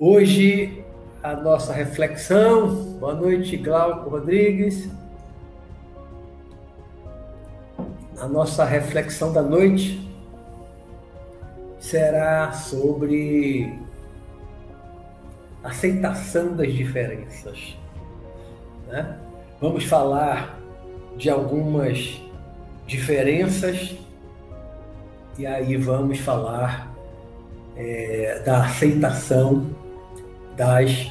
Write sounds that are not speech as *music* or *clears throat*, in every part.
Hoje, a nossa reflexão. Boa noite, Glauco Rodrigues. A nossa reflexão da noite será sobre aceitação das diferenças. Né? Vamos falar de algumas diferenças e aí vamos falar é, da aceitação das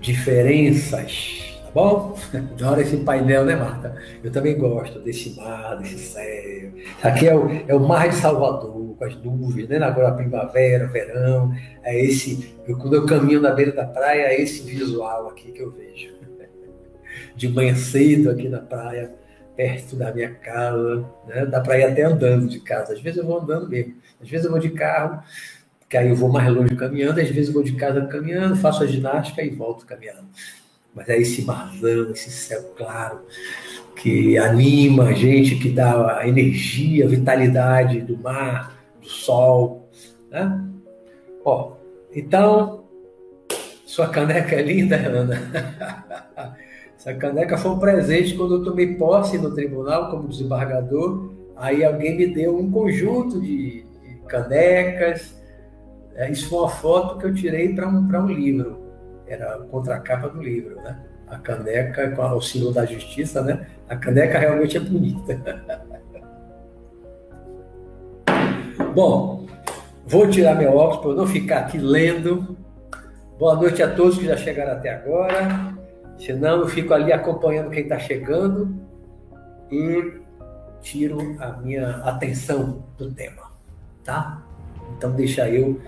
diferenças, tá bom? *laughs* Adoro esse painel, né, Marta? Eu também gosto desse mar, desse céu. Aqui é o, é o mar de Salvador, com as nuvens, né? Agora primavera, verão. É esse, eu, quando eu caminho na beira da praia, é esse visual aqui que eu vejo. *laughs* De manhã cedo aqui na praia, perto da minha casa, né? Dá para ir até andando de casa. Às vezes eu vou andando mesmo. Às vezes eu vou de carro, que aí eu vou mais longe caminhando, às vezes vou de casa caminhando, faço a ginástica e volto caminhando. Mas é esse marzão, esse céu claro, que anima a gente, que dá a energia, a vitalidade do mar, do sol. Né? Ó, então, sua caneca é linda, Ana. *laughs* Essa caneca foi um presente quando eu tomei posse no tribunal como desembargador. Aí alguém me deu um conjunto de canecas, é, isso foi uma foto que eu tirei para um, um livro. Era a contracapa do livro, né? A caneca com o símbolo da justiça, né? A caneca realmente é bonita. *laughs* Bom, vou tirar meu óculos para não ficar aqui lendo. Boa noite a todos que já chegaram até agora. Senão eu fico ali acompanhando quem está chegando e tiro a minha atenção do tema, tá? Então deixa eu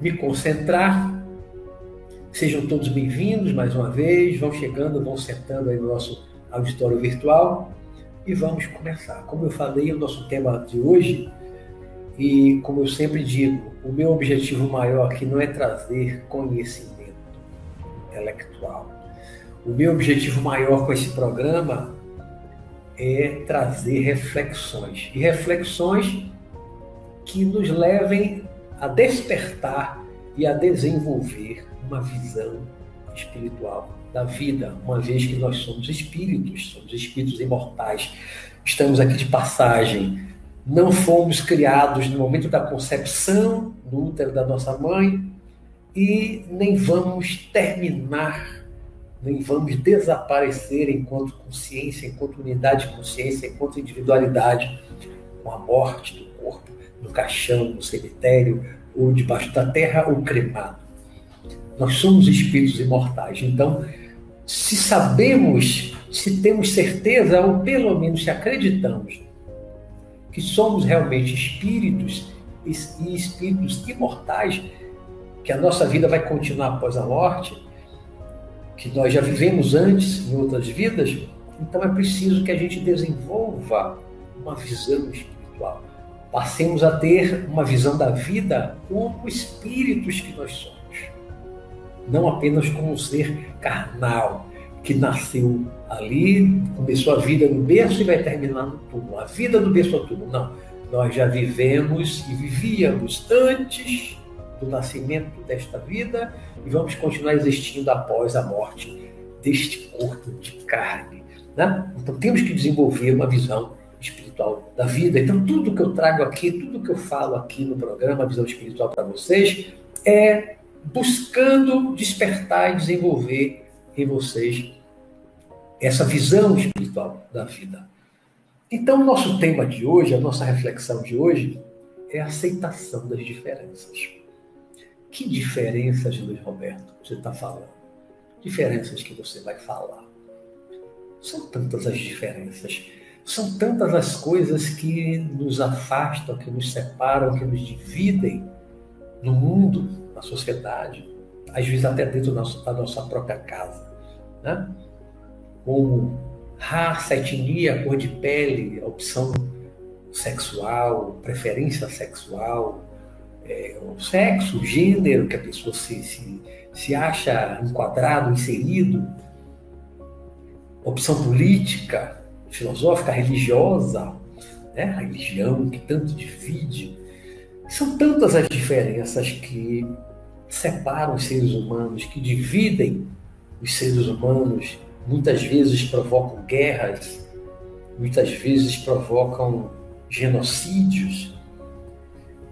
me concentrar. Sejam todos bem-vindos mais uma vez, vão chegando, vão sentando aí no nosso auditório virtual e vamos começar. Como eu falei, o nosso tema de hoje, e como eu sempre digo, o meu objetivo maior aqui não é trazer conhecimento intelectual. O meu objetivo maior com esse programa é trazer reflexões. E reflexões que nos levem a despertar e a desenvolver uma visão espiritual da vida, uma vez que nós somos espíritos, somos espíritos imortais, estamos aqui de passagem, não fomos criados no momento da concepção no útero da nossa mãe e nem vamos terminar, nem vamos desaparecer enquanto consciência, enquanto unidade de consciência, enquanto individualidade, com a morte do no caixão, no cemitério, ou debaixo da terra, ou cremado. Nós somos espíritos imortais. Então, se sabemos, se temos certeza, ou pelo menos se acreditamos, que somos realmente espíritos e espíritos imortais, que a nossa vida vai continuar após a morte, que nós já vivemos antes em outras vidas, então é preciso que a gente desenvolva uma visão espiritual passemos a ter uma visão da vida como espíritos que nós somos, não apenas como um ser carnal que nasceu ali, começou a vida no berço e vai terminar no túmulo. A vida do berço ao túmulo, não. Nós já vivemos e vivíamos antes do nascimento desta vida e vamos continuar existindo após a morte deste corpo de carne. Né? Então temos que desenvolver uma visão espiritual da vida. Então, tudo que eu trago aqui, tudo que eu falo aqui no programa Visão Espiritual para vocês, é buscando despertar e desenvolver em vocês essa visão espiritual da vida. Então, o nosso tema de hoje, a nossa reflexão de hoje, é a aceitação das diferenças. Que diferenças, Luiz Roberto, você está falando? Diferenças que você vai falar. São tantas as diferenças. São tantas as coisas que nos afastam, que nos separam, que nos dividem no mundo, na sociedade, às vezes até dentro da nossa própria casa. Né? Como raça, etnia, cor de pele, opção sexual, preferência sexual, é, o sexo, o gênero que a pessoa se, se, se acha enquadrado, inserido, opção política, filosófica, religiosa, né? a religião que tanto divide. São tantas as diferenças que separam os seres humanos, que dividem os seres humanos, muitas vezes provocam guerras, muitas vezes provocam genocídios.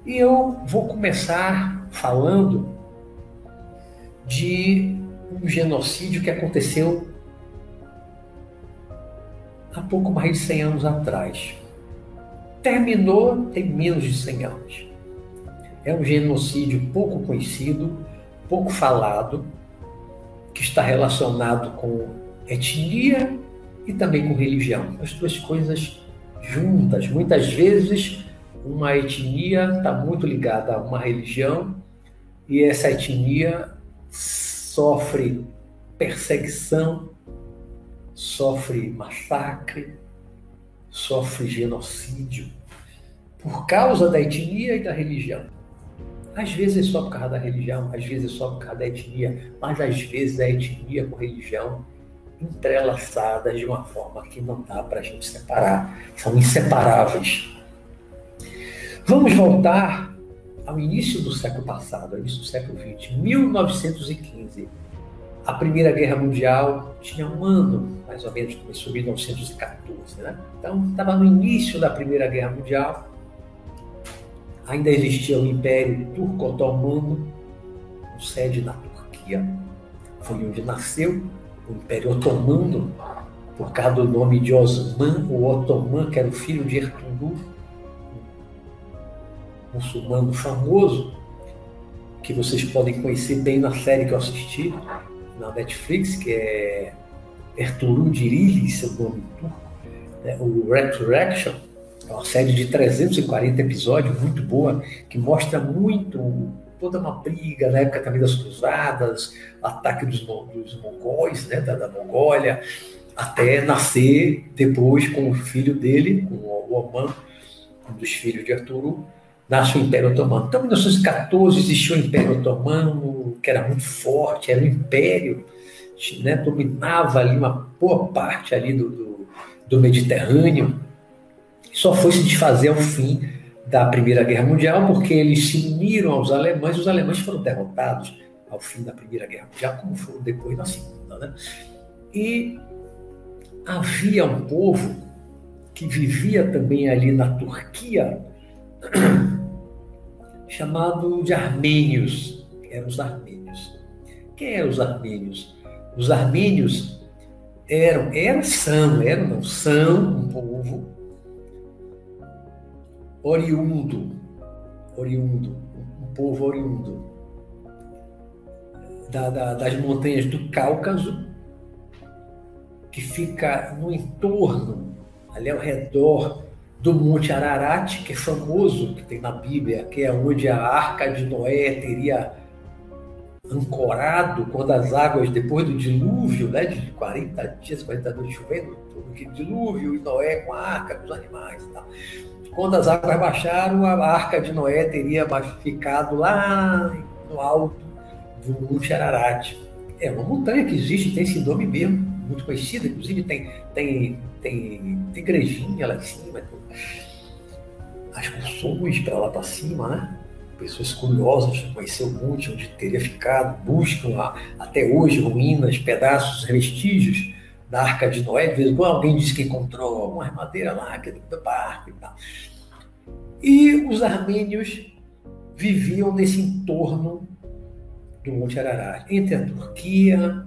E eu vou começar falando de um genocídio que aconteceu há pouco mais de 100 anos atrás. Terminou tem menos de 100 anos. É um genocídio pouco conhecido, pouco falado, que está relacionado com etnia e também com religião. As duas coisas juntas. Muitas vezes, uma etnia está muito ligada a uma religião e essa etnia sofre perseguição, sofre massacre, sofre genocídio por causa da etnia e da religião. Às vezes é só por causa da religião, às vezes é só por causa da etnia, mas às vezes a etnia com religião entrelaçadas de uma forma que não dá para a gente separar, são inseparáveis. Vamos voltar ao início do século passado, ao início do século XX, 1915. A Primeira Guerra Mundial tinha um ano, mais ou menos, começou em 1914. Né? Então, estava no início da Primeira Guerra Mundial, ainda existia o Império Turco-Otomano, com sede na Turquia, foi onde nasceu o Império Otomano, por causa do nome de Osman, o Otoman, que era o filho de Ertugrul, um muçulmano famoso, que vocês podem conhecer bem na série que eu assisti na Netflix, que é Ertugrul Dirili, seu nome turco, né? o Resurrection, é uma série de 340 episódios, muito boa, que mostra muito toda uma briga na época também das cruzadas, ataque dos, dos mongóis, né, da, da Mongólia, até nascer depois com o filho dele, com o Oman, um dos filhos de Arturo, nasce o Império Otomano. Então, em 1914 existiu o Império Otomano, que era muito forte, era um império, né, dominava ali uma boa parte ali do, do, do Mediterrâneo, só foi se desfazer ao fim da Primeira Guerra Mundial, porque eles se uniram aos alemães, os alemães foram derrotados ao fim da Primeira Guerra Mundial, como foram depois na Segunda. Né? E havia um povo que vivia também ali na Turquia, chamado de armênios, eram os armênios. Quem eram os armênios? Os armênios eram, eram, são, eram, não, são um povo oriundo, oriundo, um povo oriundo da, da, das montanhas do Cáucaso, que fica no entorno, ali ao redor do Monte Ararat, que é famoso, que tem na Bíblia, que é onde a Arca de Noé teria ancorado quando as águas, depois do dilúvio, né, de 40 dias, 40 noites chovendo, aquele dilúvio, e Noé com a arca, com os animais e tal. Quando as águas baixaram, a arca de Noé teria ficado lá no alto do Monte Ararat. É uma montanha que existe, tem esse nome mesmo, muito conhecida, inclusive tem, tem, tem, tem igrejinha lá em cima. As pessoas para lá para cima, né? Pessoas curiosas de conhecer o monte onde teria ficado, buscam lá, até hoje ruínas, pedaços, vestígios da Arca de Noé, de vez em quando alguém diz que encontrou uma madeira lá, que é do barco e tal. E os armênios viviam nesse entorno do Monte Ararat, entre a Turquia,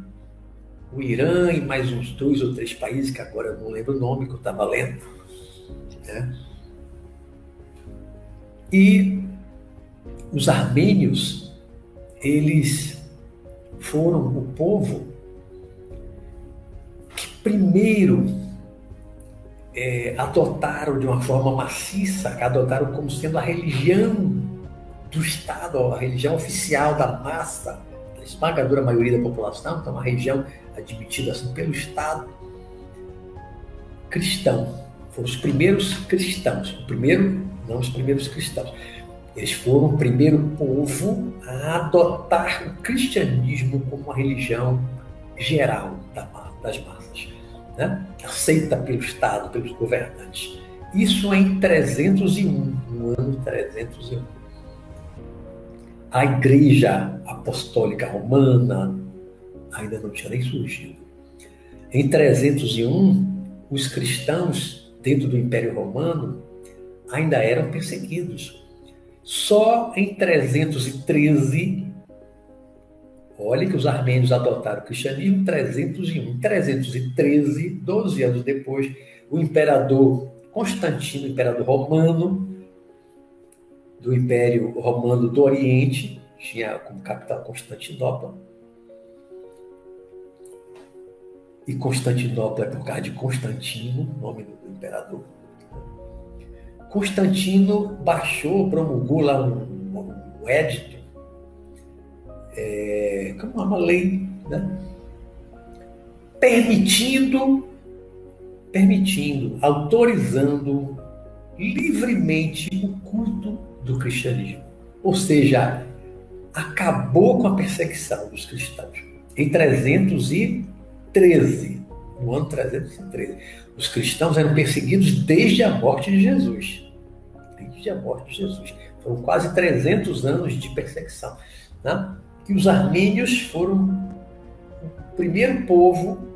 o Irã e mais uns dois ou três países, que agora eu não lembro o nome, que eu estava lendo. Né? E os armênios, eles foram o povo primeiro é, adotaram de uma forma maciça, adotaram como sendo a religião do Estado, a religião oficial da massa, da esmagadora maioria da população, então uma religião admitida assim pelo Estado cristão. Foram os primeiros cristãos, primeiro, não os primeiros cristãos. Eles foram o primeiro povo a adotar o cristianismo como uma religião geral das massas né? aceita pelo Estado, pelos governantes. Isso é em 301, no ano 301. a Igreja Apostólica Romana ainda não tinha nem surgido. Em 301, os cristãos dentro do Império Romano ainda eram perseguidos. Só em 313, olhe que os armênios adotaram o cristianismo em 301. Em 313, 12 anos depois, o imperador Constantino, imperador romano, do Império Romano do Oriente, tinha como capital Constantinopla. E Constantinopla é por causa de Constantino, nome imperador. Constantino baixou, promulgou lá um, um édito, é, como uma lei, né? permitindo, permitindo, autorizando livremente o culto do cristianismo. Ou seja, acabou com a perseguição dos cristãos. Em 313, no ano 313, os cristãos eram perseguidos desde a morte de Jesus. Desde a morte de Jesus. Foram quase 300 anos de perseguição. Né? E os armênios foram o primeiro povo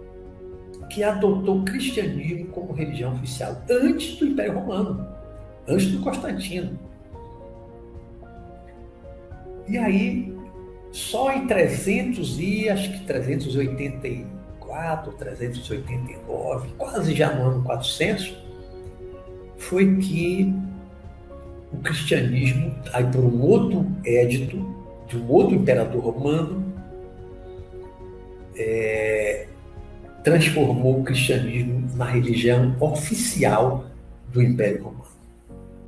que adotou o cristianismo como religião oficial, antes do Império Romano, antes do Constantino. E aí, só em 300 e acho que 384, 389, quase já no ano 400, foi que o cristianismo, aí por um outro édito de um outro imperador romano, é, transformou o cristianismo na religião oficial do Império Romano.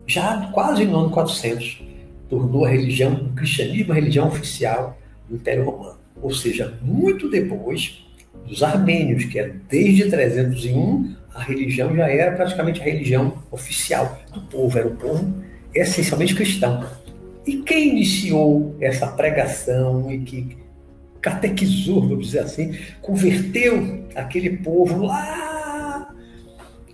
Já quase no ano 400, tornou a religião, o cristianismo a religião oficial do Império Romano. Ou seja, muito depois dos armênios, que era desde 301, a religião já era praticamente a religião oficial do povo, era o povo essencialmente cristão. E quem iniciou essa pregação e que catequizou, vamos dizer assim, converteu aquele povo lá,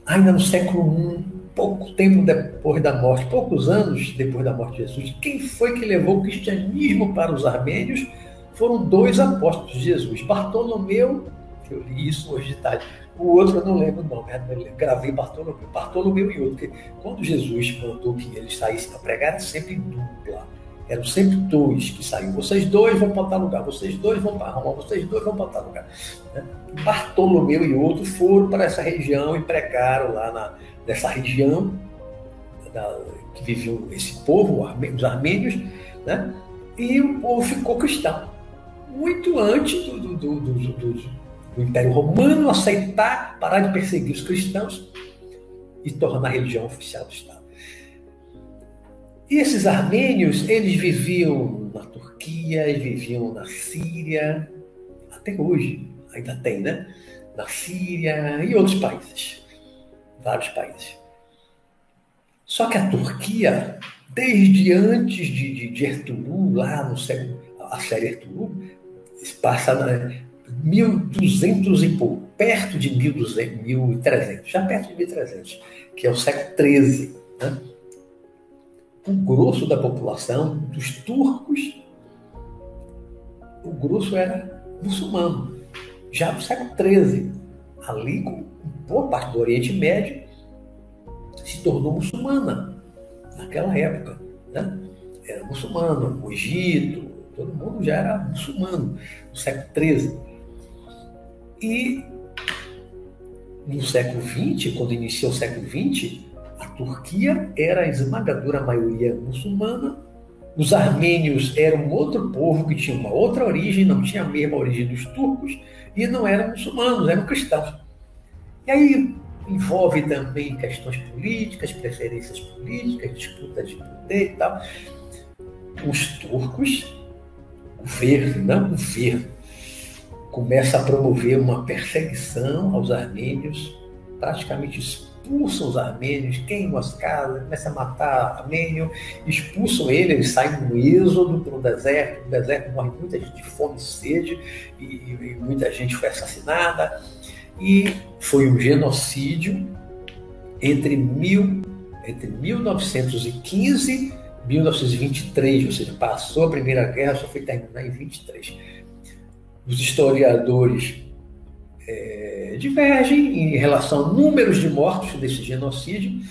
ainda no século I, pouco tempo depois da morte, poucos anos depois da morte de Jesus, quem foi que levou o cristianismo para os armênios? Foram dois apóstolos de Jesus, Bartolomeu, que eu li isso hoje de tarde, o outro eu não lembro o nome, eu gravei Bartolomeu, Bartolomeu e outro, porque quando Jesus mandou que eles saíssem para pregar, era sempre dupla. Eram sempre dois que saíam. Vocês dois vão para tal lugar, vocês dois vão para Roma, vocês dois vão para tal lugar. Né? Bartolomeu e outro foram para essa região e pregaram lá na, nessa região da, que viviam esse povo, os armênios, né? e o povo ficou cristão. Muito antes do, do, do, do, do Império Romano aceitar, parar de perseguir os cristãos e tornar a religião oficial do Estado. E esses armênios, eles viviam na Turquia, viviam na Síria, até hoje, ainda tem, né? Na Síria e outros países, vários países. Só que a Turquia, desde antes de, de, de Ertugrul, lá no século, a série Ertugrul, passa na 1200 e pouco, perto de 1200, 1300, já perto de 1300, que é o século XIII, né? o grosso da população, dos turcos, o grosso era muçulmano. Já no século XIII, ali, boa parte do Oriente Médio, se tornou muçulmana naquela época. Né? Era muçulmano, o Egito, todo mundo já era muçulmano no século XIII. E no século XX, quando iniciou o século XX, a Turquia era a esmagadora maioria muçulmana, os armênios eram outro povo que tinha uma outra origem, não tinha a mesma origem dos turcos, e não eram muçulmanos, eram cristãos. E aí envolve também questões políticas, preferências políticas, disputa de poder e tal. Os turcos, governo, não governo, começa a promover uma perseguição aos armênios, praticamente expulsam os armênios, queimam as casas, começam a matar armênio, expulsam ele, eles saem no êxodo o deserto, no deserto morre muita gente de fome e sede, e, e muita gente foi assassinada, e foi um genocídio entre, mil, entre 1915 1923, ou seja, passou a Primeira Guerra, só foi terminar em 23. Os historiadores é, divergem em relação a números de mortos desse genocídio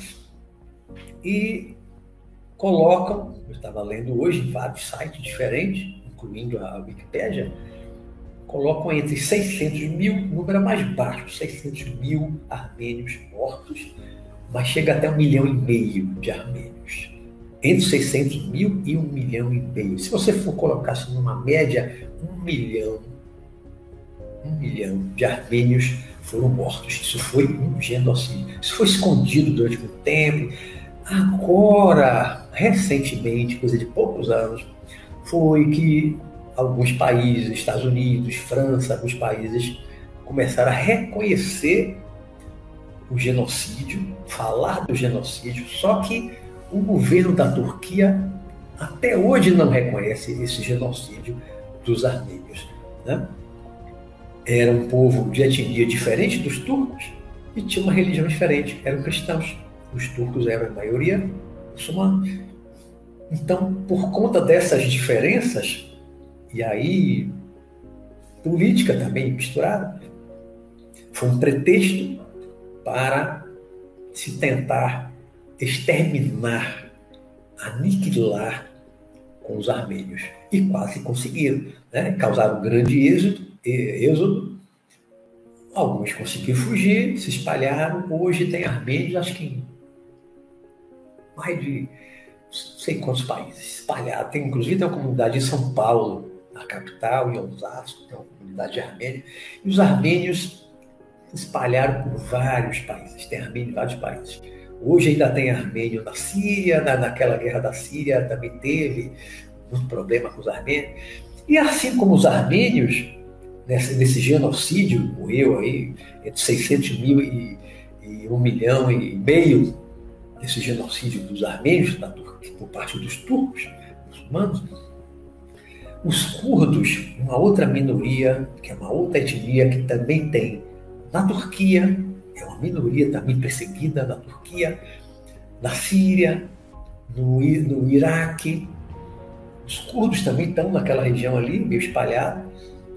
e colocam, eu estava lendo hoje em vários sites diferentes, incluindo a Wikipédia, colocam entre 600 mil, número mais baixo, 600 mil armênios mortos, mas chega até um milhão e meio de armênios. Entre 600 mil e um milhão e meio. Se você for colocar assim, numa média, um milhão, milhão de armênios foram mortos. Isso foi um genocídio. Isso foi escondido durante muito tempo. Agora, recentemente, coisa de poucos anos, foi que alguns países, Estados Unidos, França, alguns países começaram a reconhecer o genocídio, falar do genocídio, só que o governo da Turquia até hoje não reconhece esse genocídio dos armênios. Né? Era um povo de etnia diferente dos turcos e tinha uma religião diferente, eram cristãos. Os turcos eram a maioria muçulmanos. Então, por conta dessas diferenças, e aí política também misturada, foi um pretexto para se tentar exterminar, aniquilar com os armênios. E quase conseguiram. Né? Causaram um grande êxodo, êxodo. Alguns conseguiram fugir, se espalharam. Hoje tem armênios, acho que em mais de não sei quantos países espalhados. Tem, inclusive, tem uma comunidade em São Paulo, na capital, em Osasco, tem uma comunidade armênia. E os armênios se espalharam por vários países. Tem armênio em vários países. Hoje ainda tem armênio na Síria, na, naquela guerra da Síria também teve muito problema com os armênios. E assim como os armênios, nesse, nesse genocídio, morreu aí entre 600 mil e, e um milhão e meio, esse genocídio dos armênios na Turquia, por parte dos turcos, muçulmanos, os curdos, uma outra minoria, que é uma outra etnia que também tem na Turquia, é uma minoria também perseguida na Turquia, na Síria, no, no Iraque. Os curdos também estão naquela região ali, meio espalhada,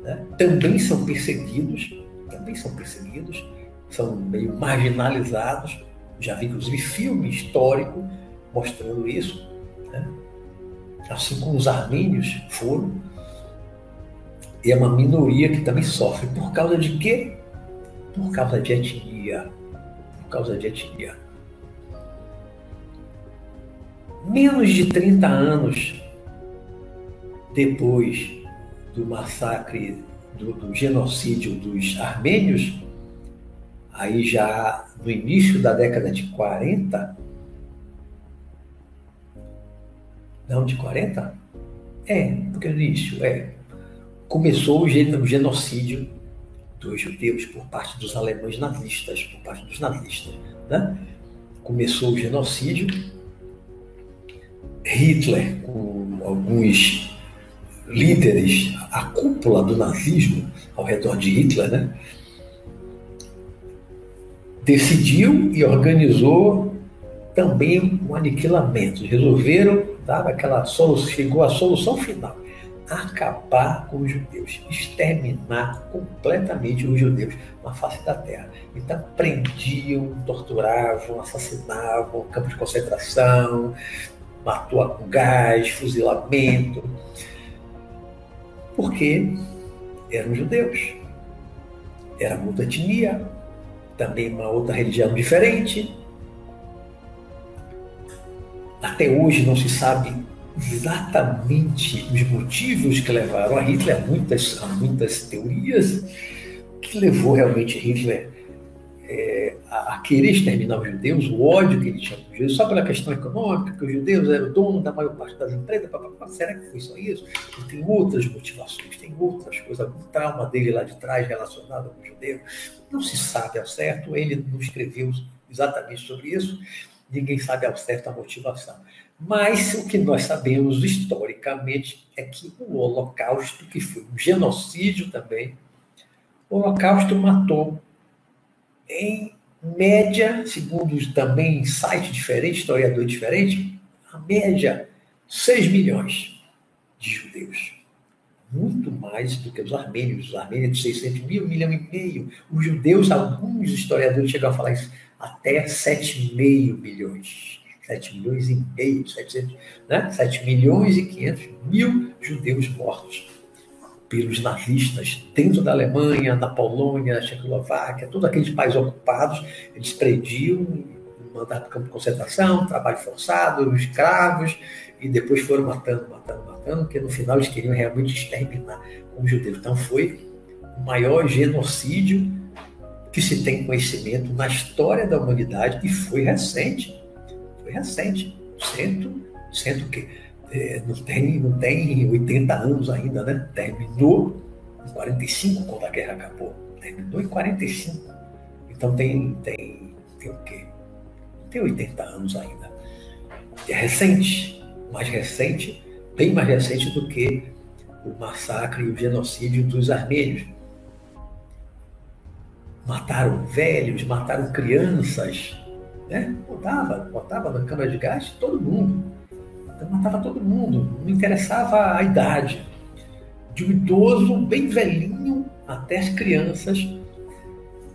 né? também são perseguidos, também são perseguidos, são meio marginalizados. Já vi, inclusive, filme histórico mostrando isso. Né? Assim como os armênios foram. E é uma minoria que também sofre. Por causa de quê? por causa de etnia. Por causa de etnia. Menos de 30 anos depois do massacre, do, do genocídio dos armênios, aí já no início da década de 40, não de 40? É, porque no início, é. Começou o genocídio dos judeus por parte dos alemães nazistas, por parte dos nazistas. Né? Começou o genocídio. Hitler, com alguns líderes, a cúpula do nazismo ao redor de Hitler, né? decidiu e organizou também um aniquilamento. Resolveram, dar aquela solução, chegou à solução final acabar com os judeus, exterminar completamente os judeus na face da terra. Então, prendiam, torturavam, assassinavam, campos de concentração, matou com gás, fuzilamento, porque eram judeus. Era muita etnia, também uma outra religião diferente. Até hoje não se sabe exatamente os motivos que levaram a Hitler, há muitas, há muitas teorias, que levou realmente Hitler é, a, querer exterminar os judeus, o ódio que ele tinha com os judeus, só pela questão econômica, que os judeus eram dono da maior parte das empresas, papapá. será que foi só isso? E tem outras motivações, tem outras coisas, algum trauma dele lá de trás relacionado com os judeus, não se sabe ao certo, ele não escreveu exatamente sobre isso, ninguém sabe ao certo a motivação. Mas o que nós sabemos historicamente é que o Holocausto, que foi um genocídio também, o Holocausto matou, em média, segundo também sites diferentes, historiador diferente, a média 6 milhões de judeus. Muito mais do que os armênios. Os armênios de 600 mil, um milhão e meio. Os judeus, alguns historiadores chegam a falar isso, até 7,5 milhões. 7 milhões e meio, 700, né? 7 milhões e 500 mil judeus mortos pelos nazistas dentro da Alemanha, na Polônia, na Tchecoslováquia, todos aqueles países ocupados, eles prendiam, mandaram para campo de concentração, trabalho forçado, escravos, e depois foram matando, matando, matando, porque no final eles queriam realmente exterminar os judeus. Então foi o maior genocídio que se tem conhecimento na história da humanidade e foi recente. Foi recente. Cento, cento o quê? É, não, tem, não tem 80 anos ainda, né? Terminou em 45, quando a guerra acabou. Terminou em 45. Então tem, tem, tem o quê? Tem 80 anos ainda. É recente, mais recente, bem mais recente do que o massacre e o genocídio dos armênios. Mataram velhos, mataram crianças, né? Botava, botava na câmara de gás todo mundo matava todo mundo, não interessava a idade. De um idoso bem velhinho até as crianças,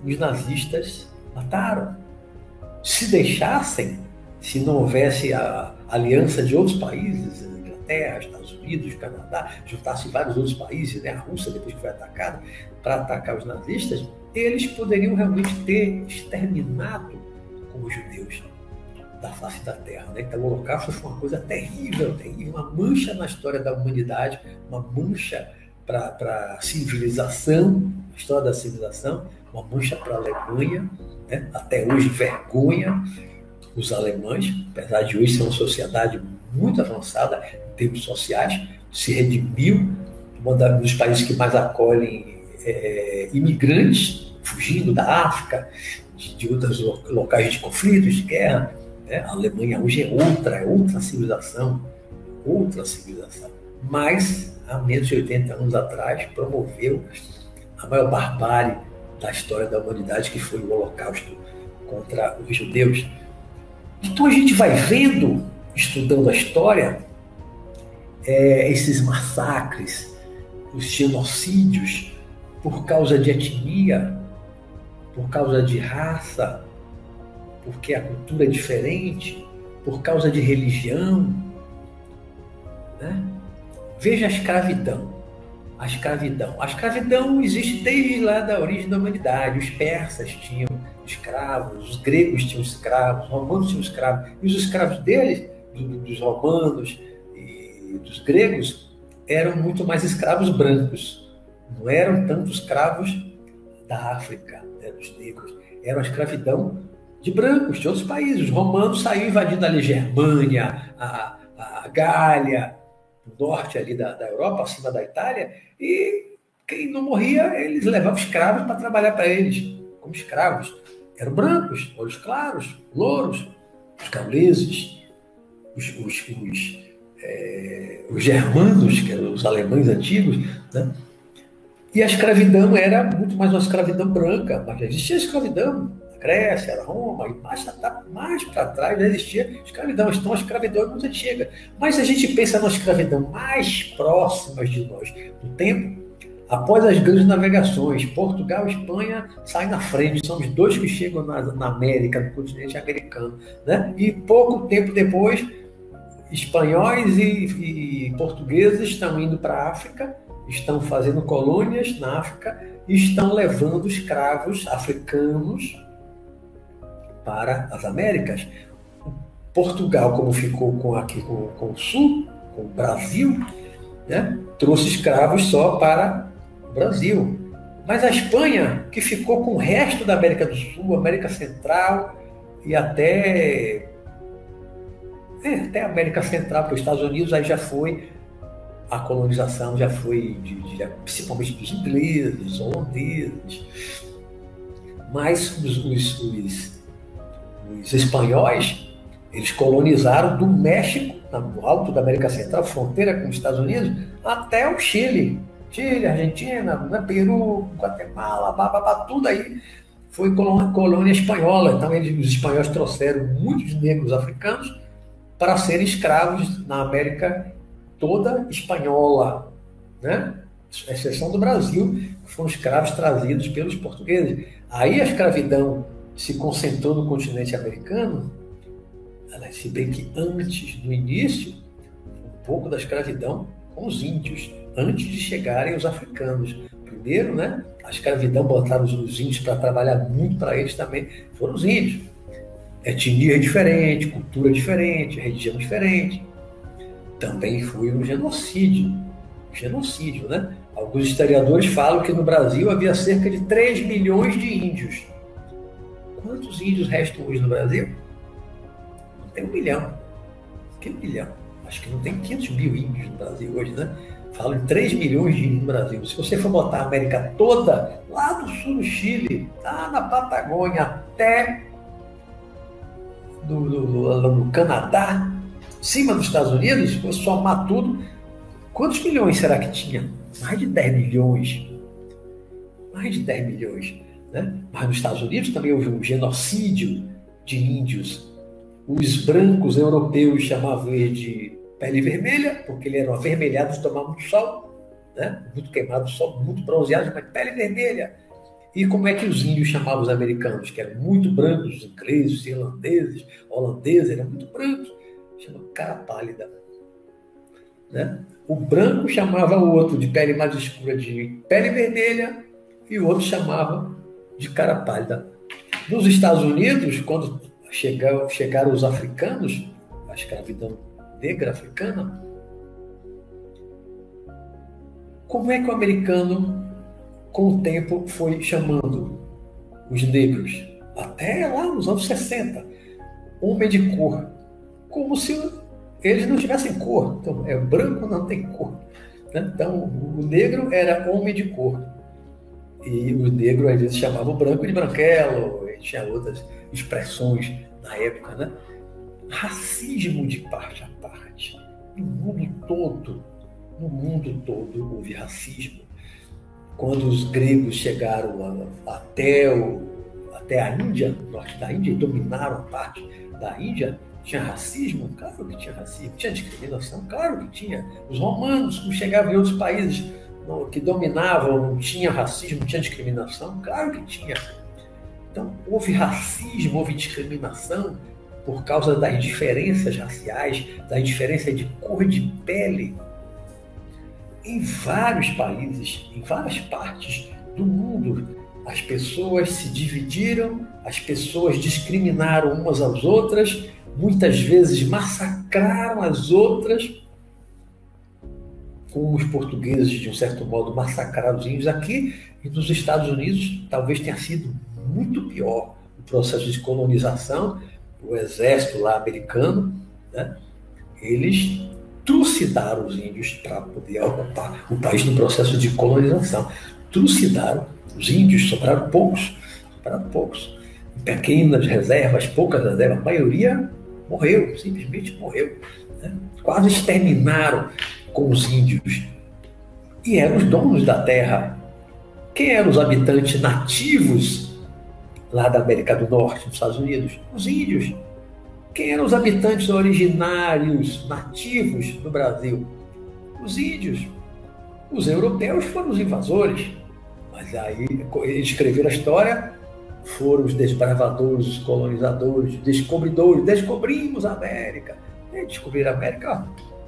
os nazistas mataram. Se deixassem, se não houvesse a aliança de outros países, Inglaterra, Estados Unidos, Canadá, juntasse vários outros países, né, a Rússia depois que foi atacada, para atacar os nazistas, eles poderiam realmente ter exterminado como judeus da face da Terra. Né? Então, o Holocausto foi uma coisa terrível, terrível, uma mancha na história da humanidade, uma mancha para a civilização, a história da civilização, uma mancha para a Alemanha, né? até hoje vergonha os alemães, apesar de hoje ser uma sociedade muito avançada em termos sociais, se redimiu, um dos países que mais acolhem é, imigrantes fugindo da África, de, de outros locais de conflitos, de guerra, né? A Alemanha hoje é outra, é outra civilização, outra civilização. Mas, há menos de 80 anos atrás, promoveu a maior barbárie da história da humanidade, que foi o Holocausto contra os judeus. Então a gente vai vendo, estudando a história, é, esses massacres, os genocídios por causa de etnia, por causa de raça, porque a cultura é diferente, por causa de religião. Né? Veja a escravidão. A escravidão. A escravidão existe desde lá da origem da humanidade. Os persas tinham escravos, os gregos tinham escravos, os romanos tinham escravos. E os escravos deles, dos romanos e dos gregos, eram muito mais escravos brancos. Não eram tanto escravos da África, né, dos negros. Era uma escravidão de brancos, de outros países. Os romanos saíram invadindo ali Germânia, a, a Gália, o norte ali da, da Europa, acima da Itália, e quem não morria, eles levavam escravos para trabalhar para eles, como escravos. Eram brancos, olhos claros, louros, os gauleses, os, os, os, é, os germanos, que eram os alemães antigos, né? E a escravidão era muito mais uma escravidão branca, mas já existia escravidão Grécia, Roma, e mais, mais para trás já existia escravidão. Então a escravidão é muito antiga. Mas se a gente pensa na escravidão mais próximas de nós no tempo, após as grandes navegações, Portugal e Espanha saem na frente, são os dois que chegam na, na América, no continente americano. Né? E pouco tempo depois, espanhóis e, e portugueses estão indo para a África, estão fazendo colônias na África e estão levando escravos africanos para as Américas. Portugal, como ficou com aqui com, com o Sul, com o Brasil, né, trouxe escravos só para o Brasil. Mas a Espanha, que ficou com o resto da América do Sul, América Central e até é, até a América Central, porque os Estados Unidos aí já foi a colonização já foi de, de, principalmente dos ingleses, holandeses, mas os, os, os os espanhóis, eles colonizaram do México, no alto da América Central, fronteira com os Estados Unidos, até o Chile. Chile, Argentina, né, Peru, Guatemala, babá, tudo aí foi colônia, colônia espanhola. Então, eles, os espanhóis trouxeram muitos negros africanos para serem escravos na América toda espanhola, né? exceção do Brasil, que foram escravos trazidos pelos portugueses. Aí a escravidão se concentrou no continente americano, se bem que antes, no início, um pouco da escravidão com os índios, antes de chegarem os africanos. Primeiro, né, a escravidão botaram os índios para trabalhar muito para eles também, foram os índios. Etnia diferente, cultura diferente, religião diferente. Também foi um genocídio. Genocídio, né? Alguns historiadores falam que no Brasil havia cerca de 3 milhões de índios. Quantos índios restam hoje no Brasil? Não tem um milhão. Que milhão? Acho que não tem 500 mil índios no Brasil hoje, né? Falam em 3 milhões de índios no Brasil. Se você for botar a América toda, lá do sul do Chile, lá na Patagônia, até do, do Canadá, cima dos Estados Unidos, se fosse somar tudo, quantos milhões será que tinha? Mais de 10 milhões. Mais de 10 milhões. Né? Mas nos Estados Unidos também houve um genocídio de índios. Os brancos europeus chamavam ele de pele vermelha, porque ele era avermelhado de tomar muito sol, né? muito queimado do sol, muito bronzeado, mas pele vermelha. E como é que os índios chamavam os americanos, que eram muito brancos, os ingleses, os irlandeses, holandeses, eram muito brancos? Chama cara pálida. Né? O branco chamava o outro de pele mais escura de pele vermelha e o outro chamava de cara pálida. Nos Estados Unidos, quando chegaram, chegaram os africanos, a escravidão negra africana, como é que o americano, com o tempo, foi chamando os negros? Até lá nos anos 60, homem de cor, como se eles não tivessem cor. Então, é branco não tem cor. Né? Então, o negro era homem de cor. E o negro, às vezes, chamava o branco de branquelo, e tinha outras expressões na época. Né? Racismo de parte a parte. No mundo todo, no mundo todo houve racismo. Quando os gregos chegaram até, o, até a Índia, norte da Índia, e dominaram a parte da Índia, tinha racismo? Claro que tinha racismo. Tinha discriminação? Claro que tinha. Os romanos, como chegavam em outros países que dominavam, tinha racismo, tinha discriminação? Claro que tinha. Então, houve racismo, houve discriminação por causa das diferenças raciais, da diferença de cor de pele. Em vários países, em várias partes do mundo, as pessoas se dividiram, as pessoas discriminaram umas às outras muitas vezes massacraram as outras, como os portugueses, de um certo modo, massacraram os índios aqui, e nos Estados Unidos talvez tenha sido muito pior o processo de colonização, o exército lá americano, né? eles trucidaram os índios para poder ocupar o país no processo de colonização. Trucidaram os índios, sobraram poucos, sobraram poucos. Pequenas reservas, poucas reservas, a maioria morreu, simplesmente morreu. Né? Quase exterminaram com os índios. E eram os donos da terra. Quem eram os habitantes nativos lá da América do Norte, nos Estados Unidos? Os índios. Quem eram os habitantes originários, nativos do Brasil? Os índios. Os europeus foram os invasores. Mas aí eles escreveram a história foram os desbravadores, os colonizadores, os descobridores, descobrimos a América. Descobrir a América,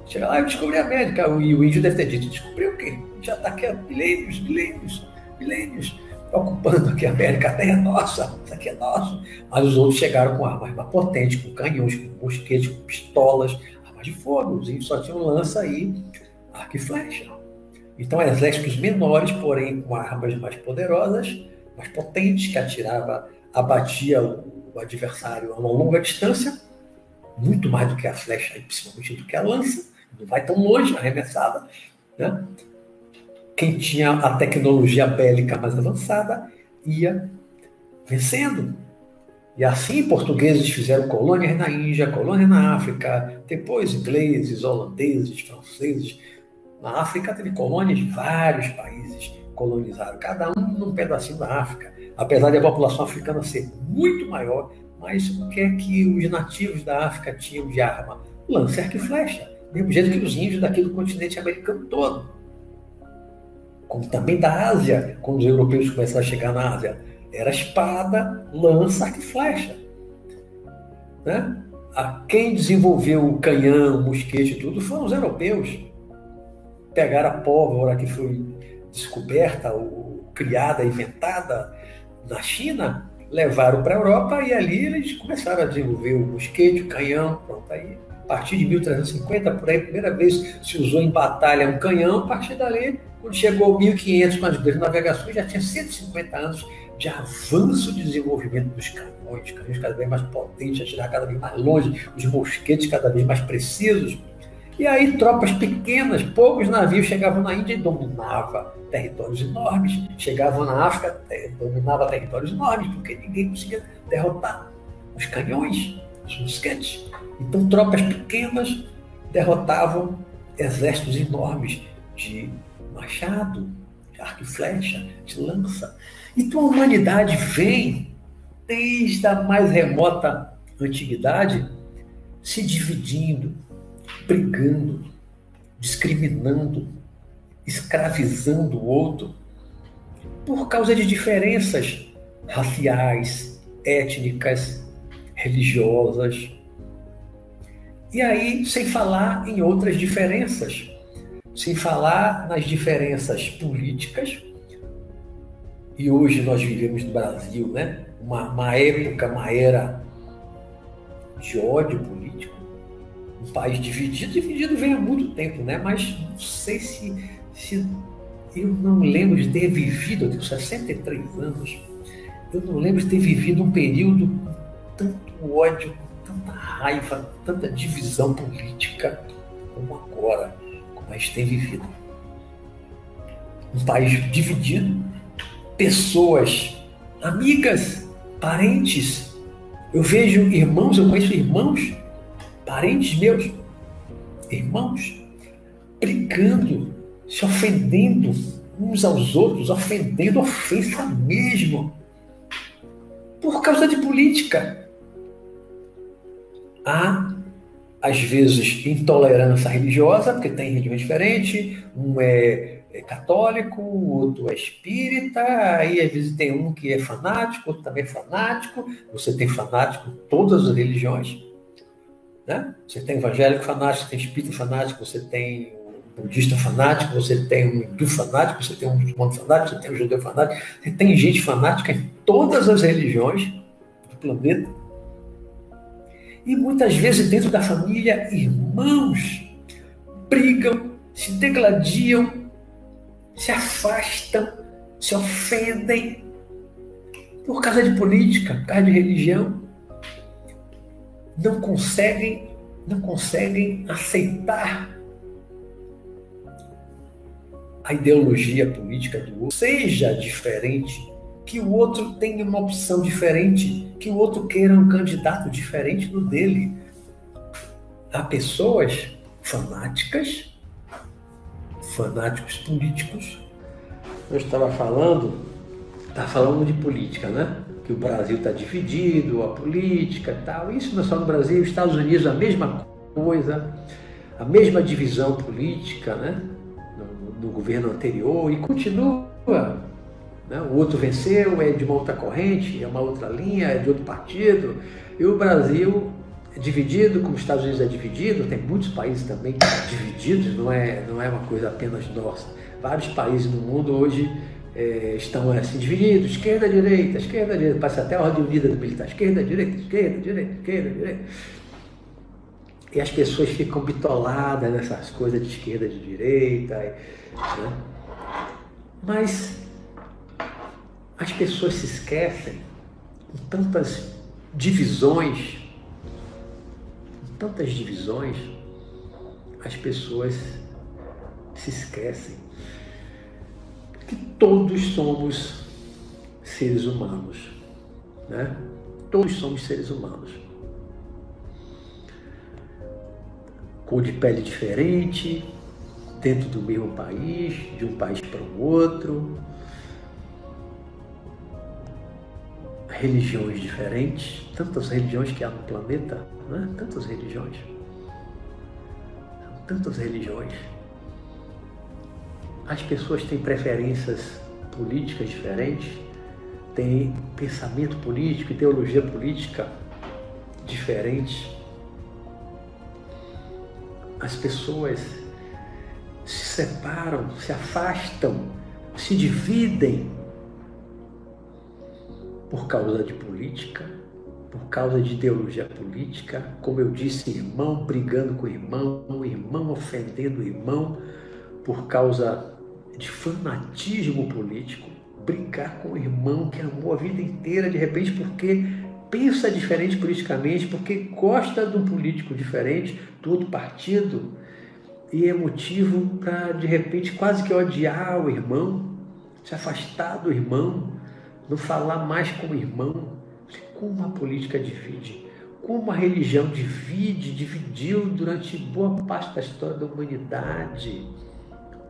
chega lá e descobri a América. E o índio deve ter dito, descobriu o quê? Já está aqui há milênios, milênios, milênios, ocupando aqui a América, a terra é nossa, isso aqui é nosso. Mas os outros chegaram com armas mais potentes, com canhões, com mosquetes, com pistolas, armas de fogo. Os índios só tinham lança e arco e flecha. Então, exércitos menores, porém com armas mais poderosas, mais potente, que atirava, abatia o, o adversário a uma longa distância, muito mais do que a flecha, e principalmente do que a lança, não vai tão longe arremessada. Né? Quem tinha a tecnologia bélica mais avançada ia vencendo. E assim portugueses fizeram colônias na Índia, colônias na África, depois ingleses, holandeses, franceses. Na África teve colônias de vários países colonizaram, cada um num pedacinho da África. Apesar de a população africana ser muito maior, mas o que é que os nativos da África tinham de arma? lança arco e flecha. Mesmo jeito que os índios daqui do continente americano todo. Como também da Ásia, quando os europeus começaram a chegar na Ásia. Era espada, lança, e flecha. Né? A quem desenvolveu o canhão, o mosquete e tudo foram os europeus. Pegaram a pólvora que foi descoberta, ou criada, inventada na China, levaram para a Europa e ali eles começaram a desenvolver o mosquete, o canhão, pronto, aí partir de 1350, por aí, a primeira vez se usou em batalha um canhão, a partir dali, quando chegou 1500 com as grandes navegações, já tinha 150 anos de avanço de desenvolvimento dos canhões, canhões cada vez mais potentes, atirar cada vez mais longe, os mosquetes cada vez mais precisos. E aí tropas pequenas, poucos navios chegavam na Índia e dominavam territórios enormes, chegavam na África, dominava territórios enormes, porque ninguém conseguia derrotar os canhões, os mosquetes. Então tropas pequenas derrotavam exércitos enormes de machado, de arco e flecha, de lança. Então a humanidade vem, desde a mais remota antiguidade, se dividindo, brigando, discriminando, escravizando o outro, por causa de diferenças raciais, étnicas, religiosas. E aí, sem falar em outras diferenças, sem falar nas diferenças políticas, e hoje nós vivemos no Brasil, né? Uma, uma época, uma era de ódio político, um país dividido, dividido vem há muito tempo, né? Mas não sei se, se eu não lembro de ter vivido, eu tenho 63 anos, eu não lembro de ter vivido um período com tanto ódio, com tanta raiva, tanta divisão política como agora, como a gente tem vivido. Um país dividido, pessoas, amigas, parentes. Eu vejo irmãos, eu conheço irmãos, parentes meus, irmãos, brigando, se ofendendo uns aos outros, ofendendo, ofensa mesmo, por causa de política. Há, às vezes, intolerância religiosa, porque tem religião diferente, um é é católico, o outro é espírita, aí às vezes tem um que é fanático, outro também é fanático. Você tem fanático em todas as religiões. Né? Você tem evangélico fanático, você tem espírita fanático, você tem budista fanático, você tem um hindu fanático, você tem um muçulmano fanático, você tem um judeu fanático, você tem gente fanática em todas as religiões do planeta. E muitas vezes dentro da família, irmãos brigam, se degladiam se afastam, se ofendem por causa de política, por causa de religião. Não conseguem, não conseguem aceitar a ideologia política do outro, seja diferente, que o outro tenha uma opção diferente, que o outro queira um candidato diferente do dele. Há pessoas fanáticas fanáticos políticos. Eu estava falando, está falando de política, né? Que o Brasil está dividido, a política e tal. Isso não é só no Brasil, os Estados Unidos a mesma coisa, a mesma divisão política, né? No, no governo anterior e continua. Né? O outro venceu, é de uma outra corrente, é uma outra linha, é de outro partido. E o Brasil dividido, como os Estados Unidos é dividido, tem muitos países também divididos, não é, não é uma coisa apenas nossa. Vários países no mundo hoje é, estão assim divididos, esquerda, direita, esquerda, direita, passa até a ordem unida do militar, esquerda, direita, esquerda, direita, esquerda, direita. E as pessoas ficam bitoladas nessas coisas de esquerda, de direita. Né? Mas as pessoas se esquecem com tantas divisões tantas divisões, as pessoas se esquecem que todos somos seres humanos, né? Todos somos seres humanos. Cor de pele diferente, dentro do mesmo país, de um país para o outro, religiões diferentes, tantas religiões que há no planeta, né? tantas religiões. tantas religiões. As pessoas têm preferências políticas diferentes, têm pensamento político teologia política diferentes. As pessoas se separam, se afastam, se dividem por causa de política, por causa de ideologia política, como eu disse, irmão brigando com irmão, irmão ofendendo irmão, por causa de fanatismo político, brincar com o irmão que amou a vida inteira, de repente, porque pensa diferente politicamente, porque gosta de um político diferente, do outro partido, e é motivo para, de repente, quase que odiar o irmão, se afastar do irmão, não falar mais com o irmão. Como a política divide, como a religião divide, dividiu durante boa parte da história da humanidade.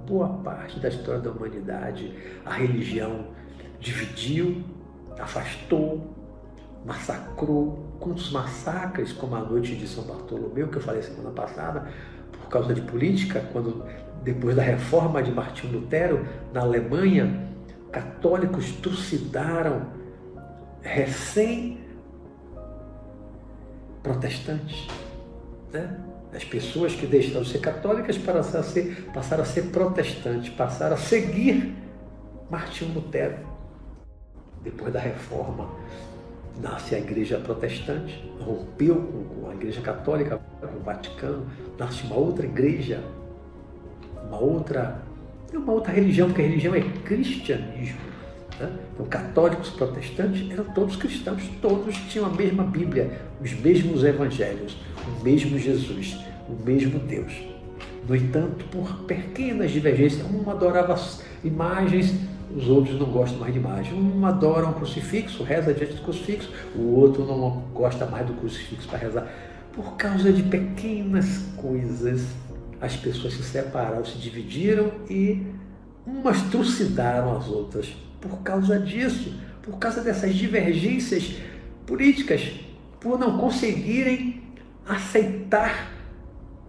Boa parte da história da humanidade, a religião dividiu, afastou, massacrou. Quantos massacres, como a noite de São Bartolomeu, que eu falei semana passada, por causa de política, quando depois da reforma de Martinho Lutero na Alemanha, católicos trucidaram recém-protestantes. Né? As pessoas que deixaram de ser católicas passaram a ser, passaram a ser protestantes, passaram a seguir Martinho Lutero. Depois da reforma, nasce a igreja protestante, rompeu com, com a igreja católica, com o Vaticano, nasce uma outra igreja, uma outra é uma outra religião, porque a religião é cristianismo. Né? Então, católicos, protestantes eram todos cristãos, todos tinham a mesma Bíblia, os mesmos evangelhos, o mesmo Jesus, o mesmo Deus. No entanto, por pequenas divergências, um adorava imagens, os outros não gostam mais de imagens. Um adora um crucifixo, reza diante do crucifixo, o outro não gosta mais do crucifixo para rezar. Por causa de pequenas coisas, as pessoas se separaram, se dividiram e umas trucidaram as outras. Por causa disso, por causa dessas divergências políticas, por não conseguirem aceitar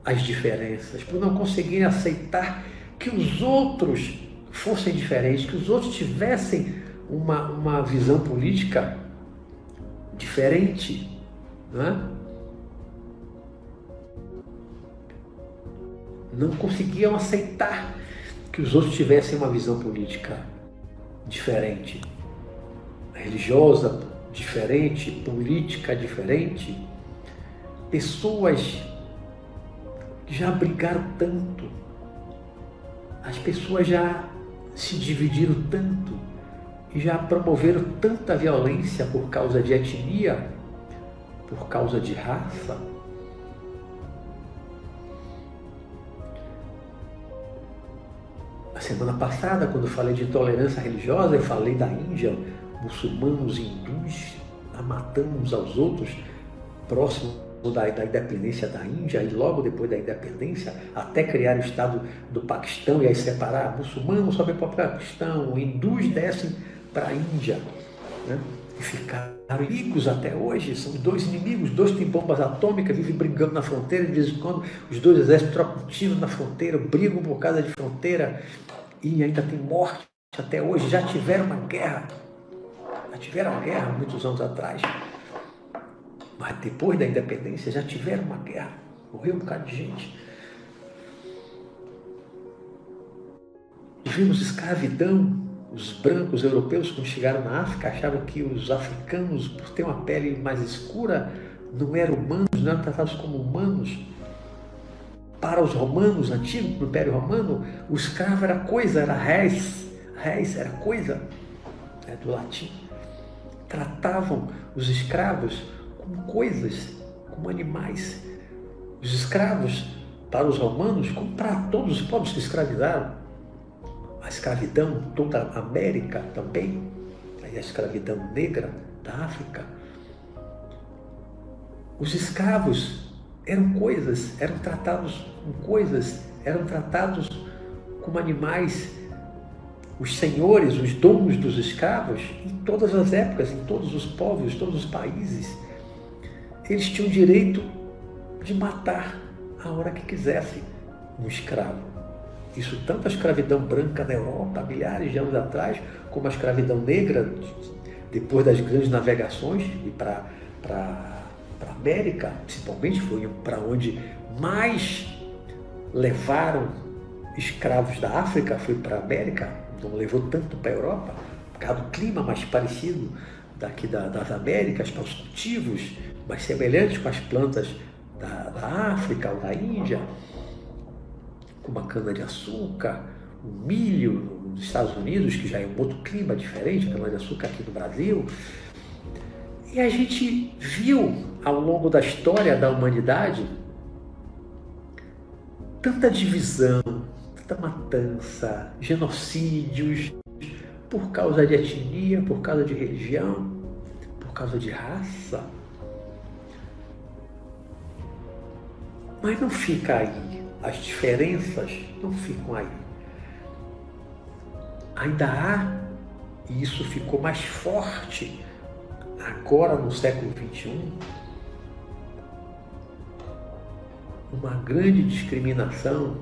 as diferenças, por não conseguirem aceitar que os outros fossem diferentes, que os outros tivessem uma, uma visão política diferente. Não não conseguiam aceitar que os outros tivessem uma visão política diferente, religiosa diferente, política diferente. Pessoas já brigaram tanto, as pessoas já se dividiram tanto e já promoveram tanta violência por causa de etnia, por causa de raça, A semana passada, quando falei de intolerância religiosa, eu falei da Índia, muçulmanos e hindus matando uns aos outros, próximo da, da, independência da Índia e logo depois da independência, até criar o Estado do Paquistão e aí separar muçulmanos sobem para o Paquistão, hindus descem para a Índia. Né? E ficaram inimigos até hoje, são dois inimigos, dois têm bombas atômicas, vivem brigando na fronteira, de vez em quando os dois exércitos trocam tiro na fronteira, brigam por causa de fronteira, e ainda tem morte até hoje. Já tiveram uma guerra, já tiveram uma guerra muitos anos atrás, mas depois da independência já tiveram uma guerra, morreu um bocado de gente. Vimos escravidão. Os brancos europeus, quando chegaram na África, achavam que os africanos, por ter uma pele mais escura, não eram humanos, não eram tratados como humanos para os romanos antigos, no Império Romano, o escravo era coisa, era res, res era coisa, é do latim. Tratavam os escravos como coisas, como animais. Os escravos, para os romanos, como para todos os povos que escravizaram, a escravidão, toda a América também, a escravidão negra da África. Os escravos eram coisas, eram tratados com coisas, eram tratados como animais. Os senhores, os donos dos escravos, em todas as épocas, em todos os povos, todos os países, eles tinham o direito de matar a hora que quisessem, um escravo. Isso tanto a escravidão branca na Europa, milhares de anos atrás, como a escravidão negra, depois das grandes navegações e para América, principalmente, foi para onde mais levaram escravos da África, foi para a América, não levou tanto para a Europa, por causa do clima mais parecido daqui da, das Américas, para os cultivos mais semelhantes com as plantas da, da África ou da Índia, como a cana-de-açúcar, o milho nos Estados Unidos, que já é um outro clima diferente, a cana-de-açúcar aqui no Brasil. E a gente viu ao longo da história da humanidade tanta divisão, tanta matança, genocídios por causa de etnia, por causa de religião, por causa de raça. Mas não fica aí. As diferenças não ficam aí. Ainda há, e isso ficou mais forte agora no século XXI, uma grande discriminação,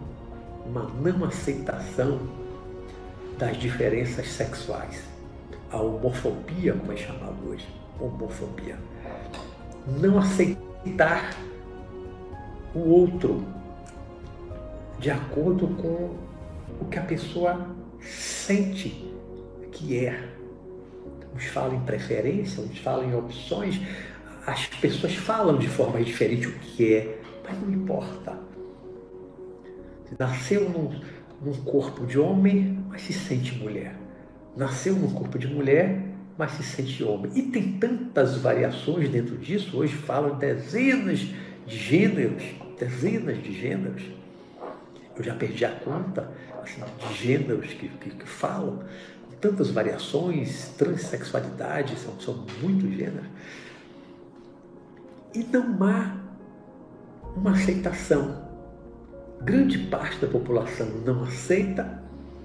uma não aceitação das diferenças sexuais. A homofobia, como é chamado hoje, homofobia. Não aceitar o outro de acordo com o que a pessoa sente que é. Uns falam em preferência, uns falam em opções. As pessoas falam de forma diferente o que é, mas não importa. Nasceu num, num corpo de homem, mas se sente mulher. Nasceu num corpo de mulher, mas se sente homem. E tem tantas variações dentro disso, hoje falam dezenas de gêneros, dezenas de gêneros. Eu já perdi a conta assim, de gêneros que, que, que falam, tantas variações, transexualidade, são, são muitos gêneros. E não há uma aceitação. Grande parte da população não aceita,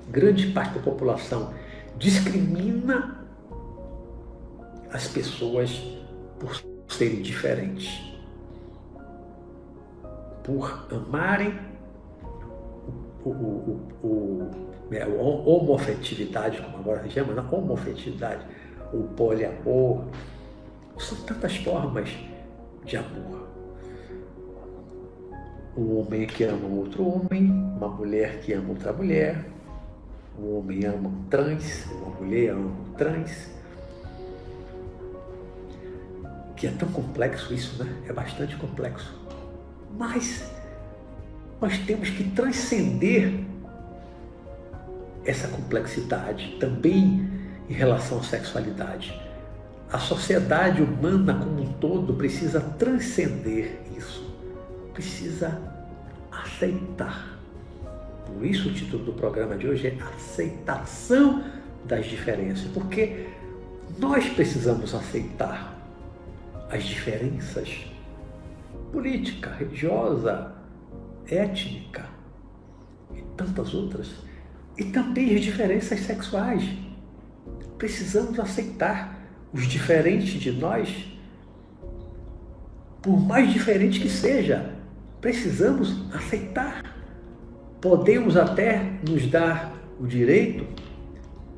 grande parte da população discrimina as pessoas por serem diferentes, por amarem o, o, o, né, homofetividade, como agora se chama, a homofetividade, o poliamor, são tantas formas de amor. Um homem que ama outro homem, uma mulher que ama outra mulher, um homem ama um trans, uma mulher ama um trans. Que é tão complexo isso, né? É bastante complexo. Mas nós temos que transcender essa complexidade também em relação à sexualidade. A sociedade humana como um todo precisa transcender isso, precisa aceitar. Por isso o título do programa de hoje é Aceitação das Diferenças, porque nós precisamos aceitar as diferenças política, religiosa, étnica e tantas outras, e também as diferenças sexuais. Precisamos aceitar os diferentes de nós, por mais diferente que seja, precisamos aceitar. Podemos até nos dar o direito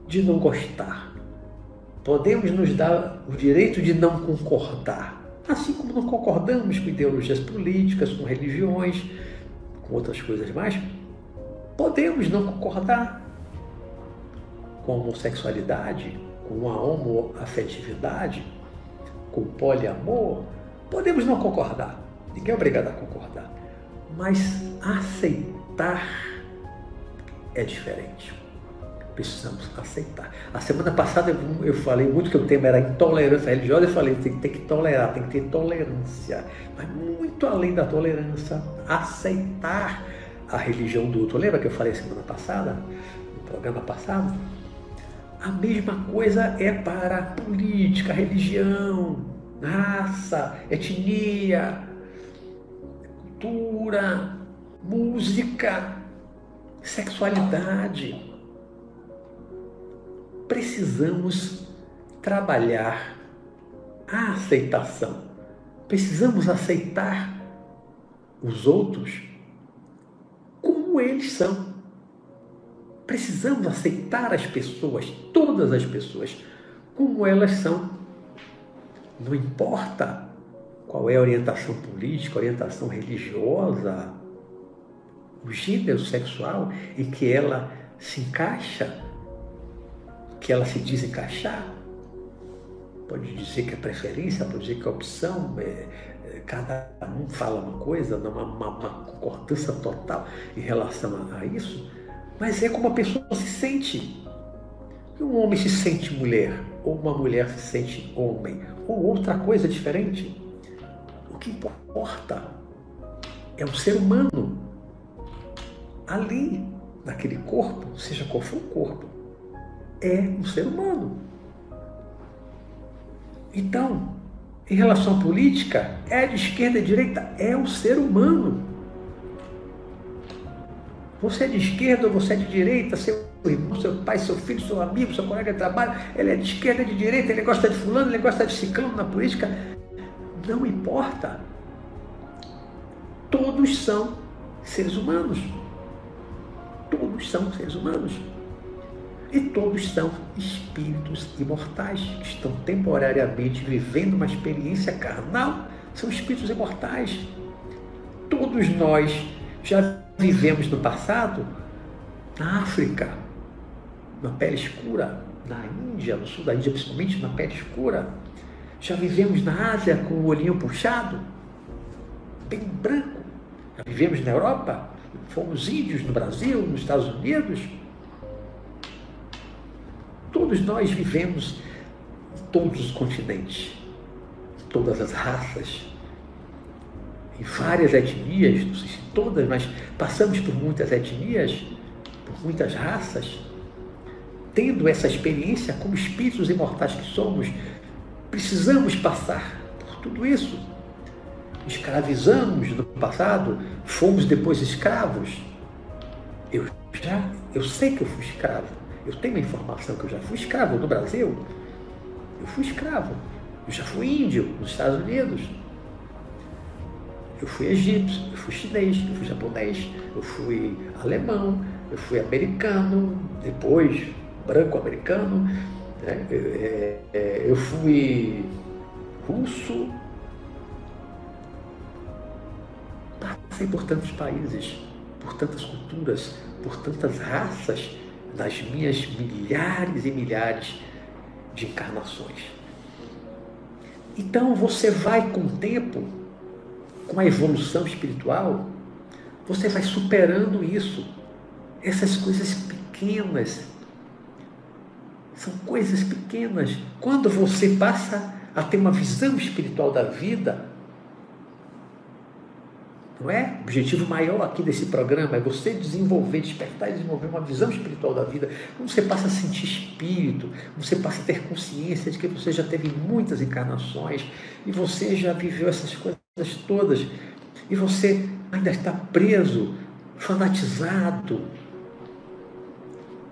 de não gostar. Podemos nos dar o direito de não concordar. Assim como não concordamos com ideologias políticas, com religiões, com outras coisas mais, podemos não concordar com a homossexualidade, com a homoafetividade, com o poliamor, podemos não concordar. Ninguém é obrigado a concordar. Mas aceitar é diferente. Precisamos aceitar. A semana passada eu, falei muito que o tema era intolerância religiosa. Eu falei tem, tem que tolerar, tem que ter tolerância. Mas muito além da tolerância, aceitar a religião do outro. Lembra que eu falei semana passada, no programa passado? A mesma coisa é para política, religião, raça, etnia, cultura, música, sexualidade. Precisamos trabalhar a aceitação. Precisamos aceitar os outros como eles são. Precisamos aceitar as pessoas, todas as pessoas, como elas são. Não importa qual é a orientação política, orientação religiosa, o gênero sexual em que ela se encaixa, que ela se diz encaixar. Pode dizer que é preferência, pode dizer que é opção, é, cada um fala uma coisa, uma, uma, uma concordância total em relação a, a isso, mas é como a pessoa se sente. Um homem se sente mulher, ou uma mulher se sente homem, ou outra coisa diferente. O que importa é o ser humano ali, naquele corpo, seja qual for o corpo, é um ser humano. Então, em relação à política, é de esquerda e de direita, é um ser humano. Você é de esquerda ou você é de direita, seu irmão, seu pai, seu filho, seu amigo, seu colega de trabalho, ele é de esquerda, e de direita, ele gosta de fulano, ele gosta de ciclano na política, não importa. Todos são seres humanos. Todos são seres humanos. E todos são espíritos imortais que estão temporariamente vivendo uma experiência carnal. São espíritos imortais. Todos nós já vivemos no passado na África, na pele escura, na Índia, no sul da Índia, principalmente na pele escura já vivemos na Ásia com o olhinho puxado, bem branco. Já vivemos na Europa, fomos índios no Brasil, nos Estados Unidos. Todos nós vivemos em todos os continentes, todas as raças, em várias etnias, não sei se todas, mas passamos por muitas etnias, por muitas raças, tendo essa experiência como espíritos imortais que somos, Precisamos passar por tudo isso. Escravizamos no passado, fomos depois escravos. Eu já, eu sei que eu fui escravo. Eu tenho informação que eu já fui escravo no Brasil. Eu fui escravo. Eu já fui índio nos Estados Unidos. Eu fui egípcio, eu fui chinês, eu fui japonês, eu fui alemão, eu fui americano, depois branco-americano, né? É, é, eu fui russo, passei por tantos países, por tantas culturas, por tantas raças, nas minhas milhares e milhares de encarnações. Então você vai com o tempo, com a evolução espiritual, você vai superando isso, essas coisas pequenas são coisas pequenas. Quando você passa a ter uma visão espiritual da vida, não é? O objetivo maior aqui desse programa é você desenvolver, despertar e desenvolver uma visão espiritual da vida. Quando você passa a sentir espírito, você passa a ter consciência de que você já teve muitas encarnações e você já viveu essas coisas todas e você ainda está preso, fanatizado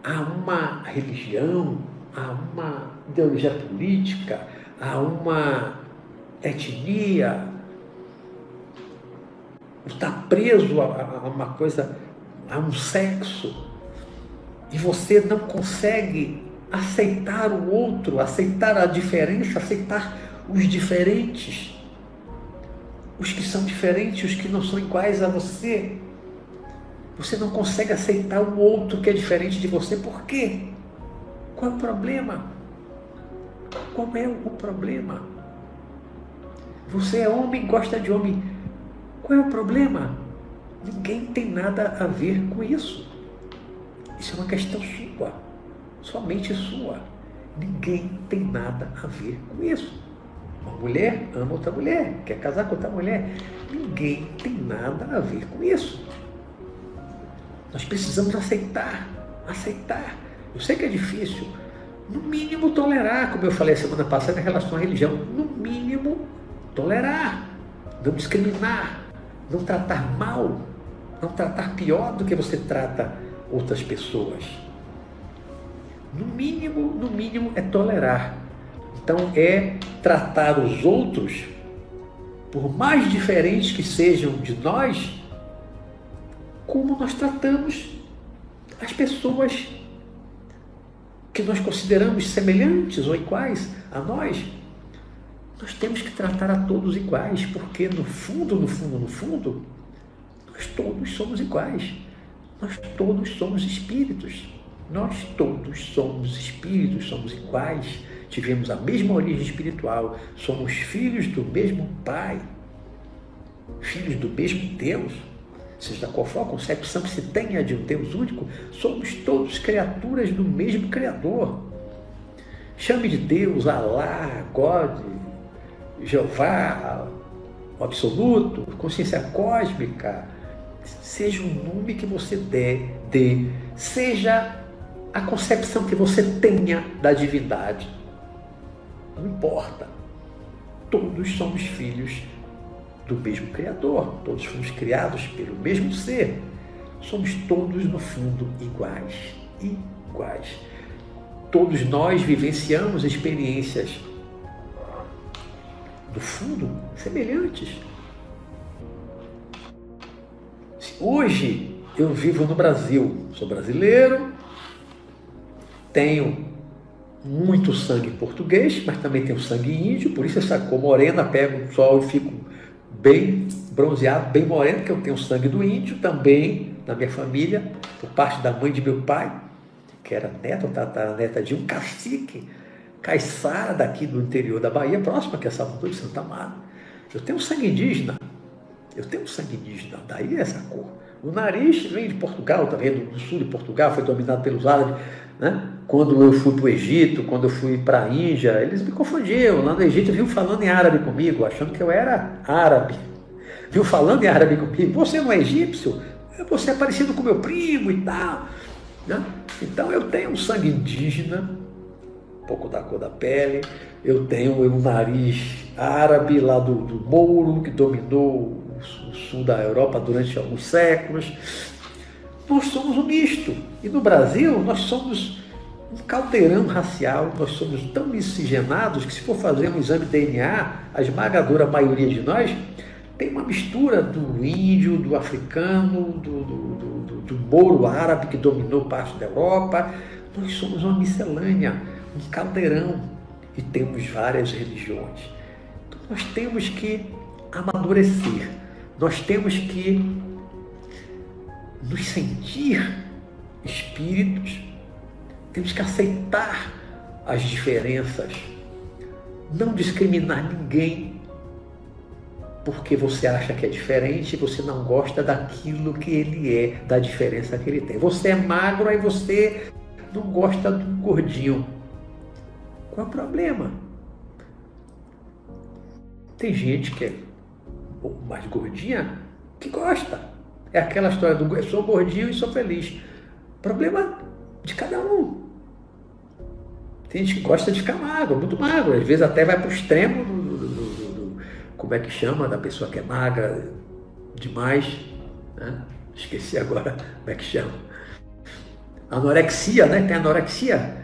a uma religião, a uma ideologia política, a uma etnia, está preso a, a uma coisa, a um sexo, e você não consegue aceitar o outro, aceitar a diferença, aceitar os diferentes, os que são diferentes, os que não são iguais a você. Você não consegue aceitar o outro que é diferente de você, por quê? Qual é o problema? Qual é o problema? Você é homem, gosta de homem. Qual é o problema? Ninguém tem nada a ver com isso. Isso é uma questão sua, somente sua. Ninguém tem nada a ver com isso. Uma mulher ama outra mulher, quer casar com outra mulher. Ninguém tem nada a ver com isso. Nós precisamos aceitar, aceitar. Eu sei que é difícil. No mínimo, tolerar, como eu falei semana passada em relação à religião. No mínimo, tolerar. Não discriminar. Não tratar mal. Não tratar pior do que você trata outras pessoas. No mínimo, no mínimo, é tolerar. Então, é tratar os outros, por mais diferentes que sejam de nós, como nós tratamos as pessoas que nós consideramos semelhantes ou iguais a nós. Nós temos que tratar a todos iguais, porque no fundo, no fundo, no fundo, nós todos somos iguais. Nós todos somos espíritos. Nós todos somos espíritos, somos iguais, tivemos a mesma origem espiritual, somos filhos do mesmo Pai, filhos do mesmo Deus. Seja qual for a concepção que se tenha de um Deus único, somos todos criaturas do mesmo Criador. Chame de Deus, Alá, God, Jeová, o absoluto, consciência cósmica, seja o nome que você der, dê, seja a concepção que você tenha da divindade. Não importa. Todos somos filhos do mesmo Criador, todos fomos criados pelo mesmo ser. Somos todos, no fundo, iguais. Iguais. Todos nós vivenciamos experiências, no fundo, semelhantes. Hoje eu vivo no Brasil, sou brasileiro, tenho muito sangue português, mas também tenho sangue índio, por isso essa cor morena, pego o sol e fico bem bronzeado, bem moreno, porque eu tenho sangue do índio também na minha família, por parte da mãe de meu pai, que era neta neta de um cacique, caiçara daqui do interior da Bahia, próxima que é Salvador de Santa Amaro. Eu tenho sangue indígena, eu tenho sangue indígena, daí essa cor. O nariz vem de Portugal, também do sul de Portugal, foi dominado pelos árabes. Né? Quando eu fui para o Egito, quando eu fui para a Índia, eles me confundiam. Lá no Egito viu falando em árabe comigo, achando que eu era árabe. Viu falando em árabe comigo. Você não é egípcio? Você é parecido com meu primo e tal. Né? Então eu tenho sangue indígena, um pouco da cor da pele, eu tenho um nariz árabe lá do, do Mouro, que dominou o sul da Europa durante alguns séculos. Nós somos um misto. E no Brasil, nós somos um caldeirão racial, nós somos tão miscigenados que, se for fazer um exame DNA, a esmagadora maioria de nós tem uma mistura do índio, do africano, do, do, do, do mouro árabe que dominou parte da Europa. Nós somos uma miscelânea, um caldeirão e temos várias religiões. Então, nós temos que amadurecer nós temos que nos sentir espíritos, temos que aceitar as diferenças, não discriminar ninguém porque você acha que é diferente, você não gosta daquilo que ele é, da diferença que ele tem. Você é magro, aí você não gosta do gordinho. Qual é o problema? Tem gente que é mais gordinha que gosta. É aquela história do sou gordinho e sou feliz. Problema de cada um. Tem gente que gosta de ficar magro, muito magro. Às vezes até vai para o extremo do, do, do, do, como é que chama, da pessoa que é magra demais. Né? Esqueci agora *laughs* como é que chama. Anorexia, né? Tem anorexia.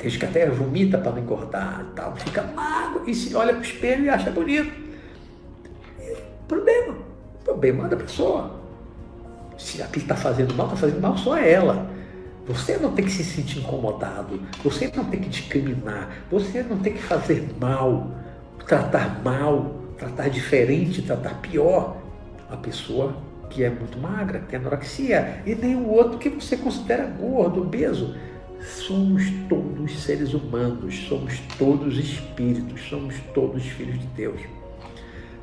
Tem que até vomita para não engordar e tal. Fica magro e se olha para o espelho e acha bonito. Problema. Problema da pessoa. Se aquilo está fazendo mal, está fazendo mal só ela. Você não tem que se sentir incomodado. Você não tem que discriminar. Você não tem que fazer mal, tratar mal, tratar diferente, tratar pior a pessoa que é muito magra, que tem anorexia, e nem o outro que você considera gordo, obeso. Somos todos seres humanos, somos todos espíritos, somos todos filhos de Deus.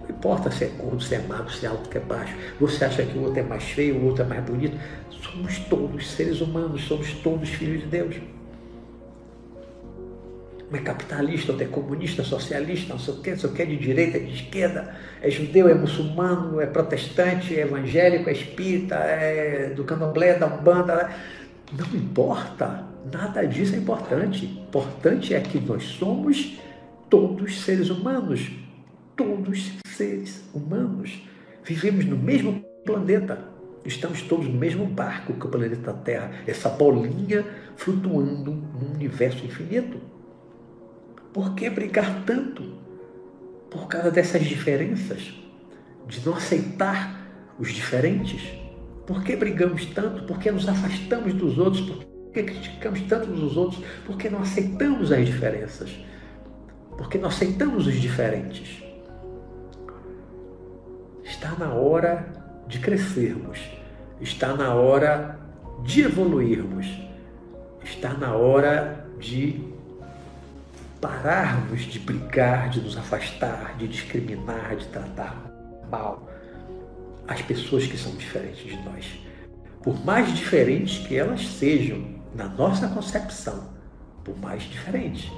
Não importa se é gordo, se é magro, se é alto, se é baixo. Você acha que o outro é mais feio, o outro é mais bonito. Somos todos seres humanos, somos todos filhos de Deus. Não é capitalista, não é comunista, socialista, não sei o quê, não sei o quê, de direita, de esquerda, é judeu, é muçulmano, é protestante, é evangélico, é espírita, é do candomblé, da umbanda. Não importa, nada disso é importante. Importante é que nós somos todos seres humanos, todos seres humanos. Vivemos no mesmo planeta. Estamos todos no mesmo barco que o planeta Terra, essa bolinha flutuando num universo infinito. Por que brigar tanto? Por causa dessas diferenças, de não aceitar os diferentes. Por que brigamos tanto? Por que nos afastamos dos outros? Por que criticamos tanto dos outros? Por que não aceitamos as diferenças? Por que não aceitamos os diferentes? Está na hora de crescermos. Está na hora de evoluirmos. Está na hora de pararmos de brigar, de nos afastar, de discriminar, de tratar mal as pessoas que são diferentes de nós. Por mais diferentes que elas sejam, na nossa concepção, por mais diferentes.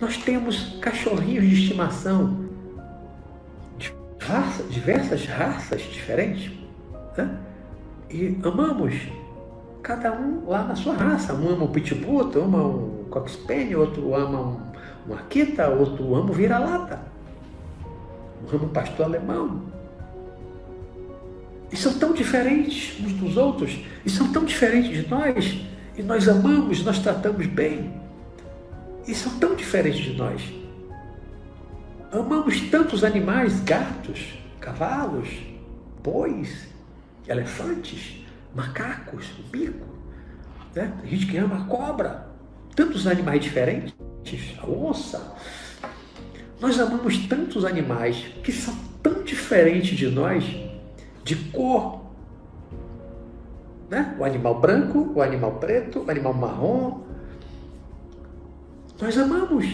Nós temos cachorrinhos de estimação, de raça, diversas raças diferentes, né? e amamos cada um lá na sua raça. Um ama o pitbull, outro ama um cox outro ama um, um Akita, outro ama o vira-lata. Um ama o pastor alemão. E são tão diferentes uns dos outros, e são tão diferentes de nós, e nós amamos, nós tratamos bem, e são tão diferentes de nós. Amamos tantos animais, gatos, cavalos, bois, elefantes, macacos, bico. Né? Gente que ama a cobra, tantos animais diferentes, a onça. Nós amamos tantos animais que são tão diferentes de nós, de cor. Né? O animal branco, o animal preto, o animal marrom. Nós amamos.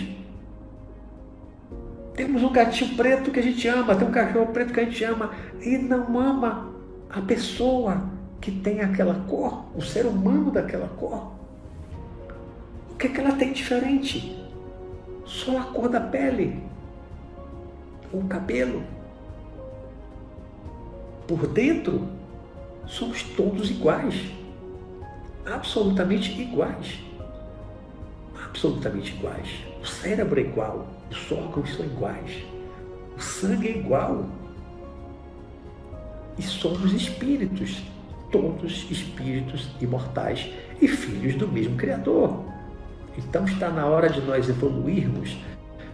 Temos um gatinho preto que a gente ama, tem um cachorro preto que a gente ama e não ama a pessoa que tem aquela cor, o ser humano daquela cor. O que, é que ela tem diferente? Só a cor da pele, o cabelo. Por dentro, somos todos iguais. Absolutamente iguais. Absolutamente iguais. O cérebro é igual, os órgãos são iguais, o sangue é igual. E somos espíritos todos espíritos imortais e filhos do mesmo Criador. Então está na hora de nós evoluirmos,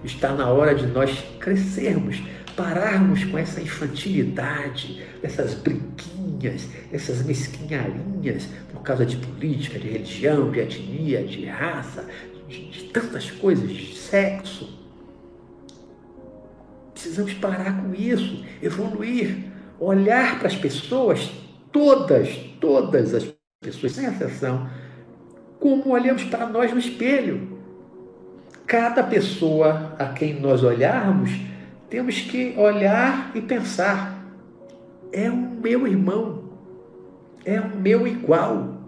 está na hora de nós crescermos, pararmos com essa infantilidade, essas briguinhas, essas mesquinharinhas por causa de política, de religião, de etnia, de raça, de, de tantas coisas, de sexo. Precisamos parar com isso, evoluir, olhar para as pessoas todas, todas as pessoas, sem exceção, como olhamos para nós no espelho. Cada pessoa a quem nós olharmos, temos que olhar e pensar: é o meu irmão, é o meu igual,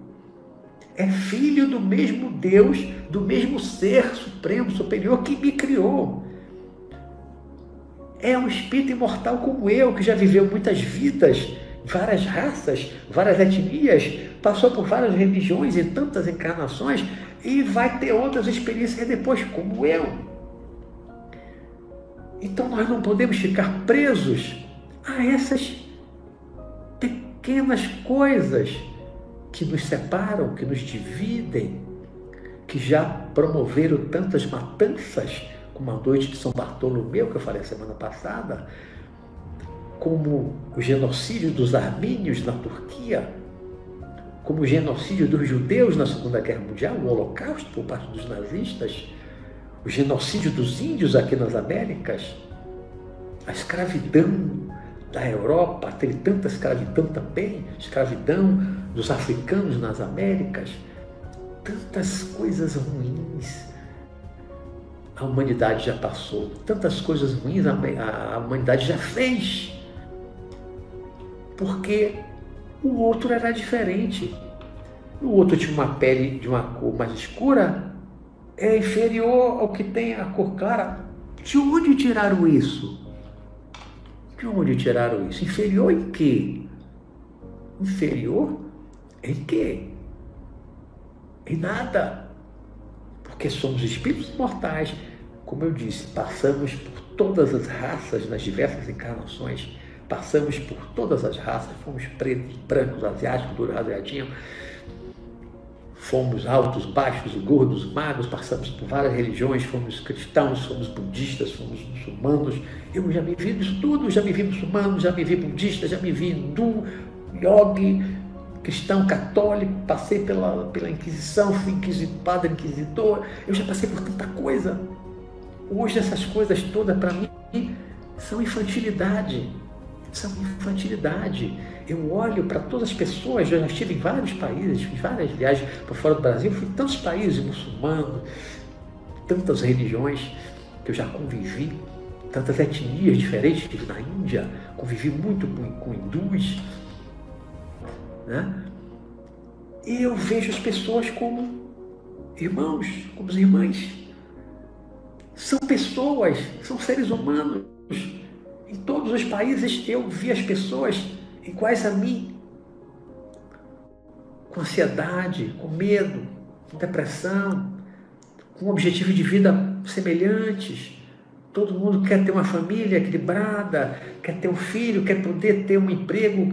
é filho do mesmo Deus, do mesmo ser supremo, superior que me criou. É um espírito imortal como eu, que já viveu muitas vidas várias raças, várias etnias, passou por várias religiões e tantas encarnações e vai ter outras experiências depois, como eu. Então nós não podemos ficar presos a essas pequenas coisas que nos separam, que nos dividem, que já promoveram tantas matanças, como a noite de São Bartolomeu, que eu falei semana passada, como o genocídio dos armênios na Turquia, como o genocídio dos judeus na Segunda Guerra Mundial, o Holocausto por parte dos nazistas, o genocídio dos índios aqui nas Américas, a escravidão da Europa, teve tanta escravidão também, escravidão dos africanos nas Américas, tantas coisas ruins a humanidade já passou, tantas coisas ruins a, humanidade já fez porque o outro era diferente. O outro tinha uma pele de uma cor mais escura, é inferior ao que tem a cor clara. De onde tiraram isso? De onde tiraram isso? Inferior em quê? Inferior em quê? Em nada. Porque somos espíritos mortais. Como eu disse, passamos por todas as raças nas diversas encarnações Passamos por todas as raças, fomos pretos, brancos, asiáticos, duros, rasgadinhos, fomos altos, baixos, gordos, magros, passamos por várias religiões, fomos cristãos, fomos budistas, fomos muçulmanos. Eu já me vi tudo, já me vi muçulmano, já me vi budista, já me vi hindu, yogi, cristão católico, passei pela, pela Inquisição, fui inquisitor, padre inquisitor, eu já passei por tanta coisa. Hoje essas coisas todas para mim são infantilidade. São infantilidade. Eu olho para todas as pessoas, eu já estive em vários países, fiz várias viagens para fora do Brasil, fui em tantos países muçulmanos, tantas religiões que eu já convivi, tantas etnias diferentes, estive na Índia, convivi muito com, com hindus, né? E eu vejo as pessoas como irmãos, como irmãs. São pessoas, são seres humanos. Em todos os países eu vi as pessoas iguais a mim, com ansiedade, com medo, com depressão, com objetivo de vida semelhantes. Todo mundo quer ter uma família equilibrada, quer ter um filho, quer poder ter um emprego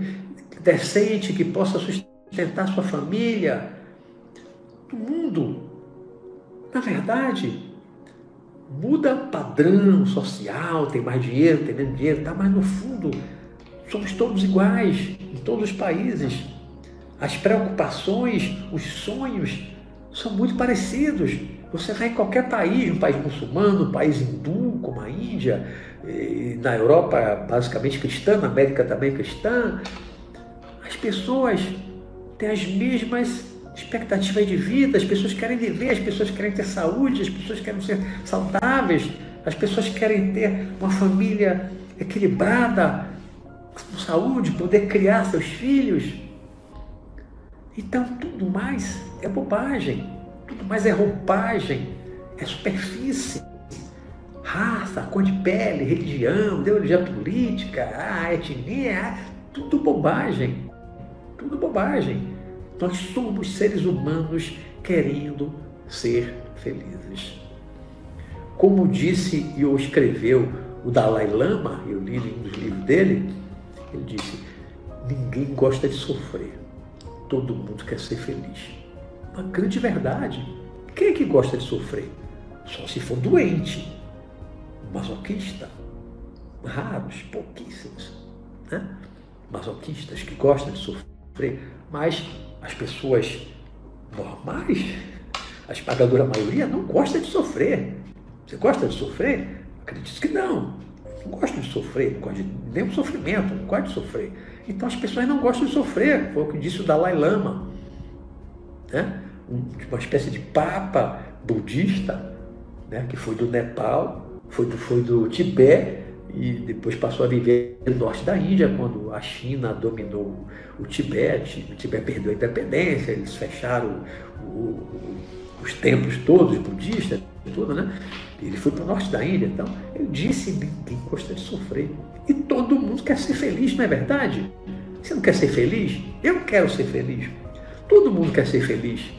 decente que possa sustentar sua família. O mundo, na verdade, muda padrão social, tem mais dinheiro, tem menos dinheiro, tá? mas no fundo somos todos iguais em todos os países. As preocupações, os sonhos são muito parecidos. Você vai em qualquer país, um país muçulmano, um país hindu, como a Índia, na Europa basicamente cristã, na América também cristã, as pessoas têm as mesmas expectativas de vida, as pessoas querem viver, as pessoas querem ter saúde, as pessoas querem ser saudáveis, as pessoas querem ter uma família equilibrada, com saúde, poder criar seus filhos. Então tudo mais é bobagem, tudo mais é roupagem, é superfície. Raça, cor de pele, religião, ideologia política, a etnia, tudo bobagem. Tudo bobagem. Nós somos seres humanos querendo ser felizes. Como disse e ou escreveu o Dalai Lama, eu li um dos livros dele, ele disse: ninguém gosta de sofrer, todo mundo quer ser feliz. Uma grande verdade. Quem é que gosta de sofrer? Só se for doente, masoquista. Raros, pouquíssimos. Né? Masoquistas que gostam de sofrer, mas as pessoas normais, a esmagadora maioria, não gosta de sofrer. Você gosta de sofrer? Acredito que não. Não gosto de sofrer, não gosto de nenhum sofrimento, não gosto de sofrer. Então as pessoas não gostam de sofrer, foi o que disse o Dalai Lama. Né? Uma espécie de papa budista, né? que foi do Nepal, foi do, foi do Tibete e depois passou a viver no norte da Índia, quando a China dominou o Tibete, o Tibete perdeu a independência, eles fecharam o, o, os templos todos budistas, tudo, né? Ele foi para o norte da Índia, então ele disse: ninguém gosta de sofrer. E todo mundo quer ser feliz, não é verdade? Você não quer ser feliz? Eu quero ser feliz. Todo mundo quer ser feliz.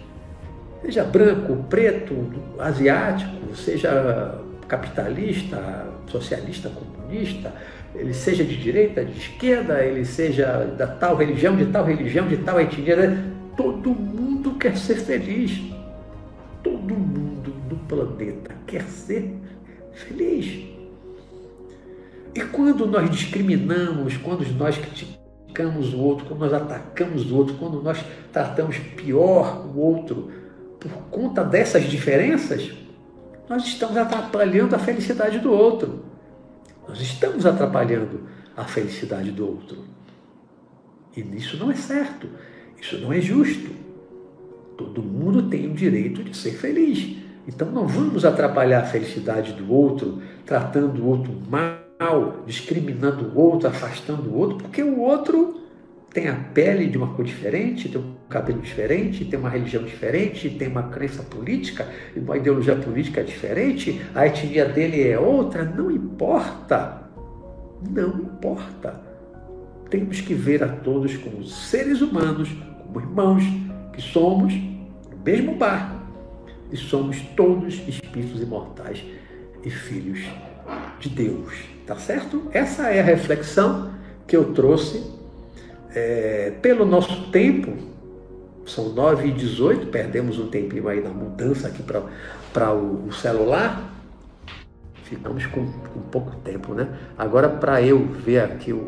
Seja branco, preto, asiático, seja capitalista, socialista, comunista, ele seja de direita, de esquerda, ele seja da tal religião, de tal religião, de tal etnia, né? todo mundo quer ser feliz. Todo mundo no planeta quer ser feliz. E quando nós discriminamos, quando nós criticamos o outro, quando nós atacamos o outro, quando nós tratamos pior o outro por conta dessas diferenças, nós estamos atrapalhando a felicidade do outro. Nós estamos atrapalhando a felicidade do outro. E isso não é certo. Isso não é justo. Todo mundo tem o direito de ser feliz. Então não vamos atrapalhar a felicidade do outro, tratando o outro mal, discriminando o outro, afastando o outro, porque o outro tem a pele de uma cor diferente, tem um cabelo diferente, tem uma religião diferente, tem uma crença política, uma ideologia política diferente, a etnia dele é outra, não importa. Não importa. Temos que ver a todos como seres humanos, como irmãos, que somos no mesmo barco e somos todos espíritos imortais e filhos de Deus. Tá certo? Essa é a reflexão que eu trouxe é, pelo nosso tempo, são 9 e 18, perdemos um tempinho aí na mudança aqui para o, o, celular, ficamos com, com pouco tempo, né? Agora, para eu ver aqui o,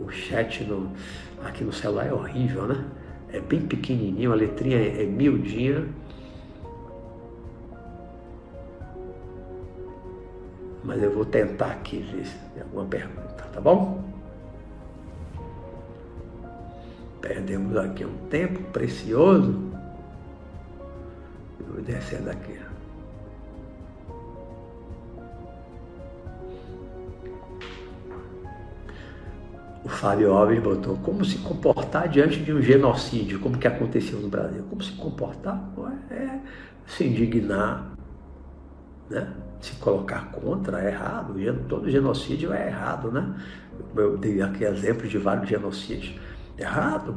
o chat no, Aqui no celular é horrível, né? É bem pequenininho, a letrinha é, é miudinha. Mas eu vou tentar aqui ver se tem alguma pergunta, tá bom? Perdemos aqui um tempo precioso. Vou descendo aqui. O Fábio Alves botou como se comportar diante de um genocídio, como que aconteceu no Brasil. Como se comportar é se indignar, né? se colocar contra é errado. Todo genocídio é errado, né? Eu dei aqui exemplos de vários genocídios. Errado,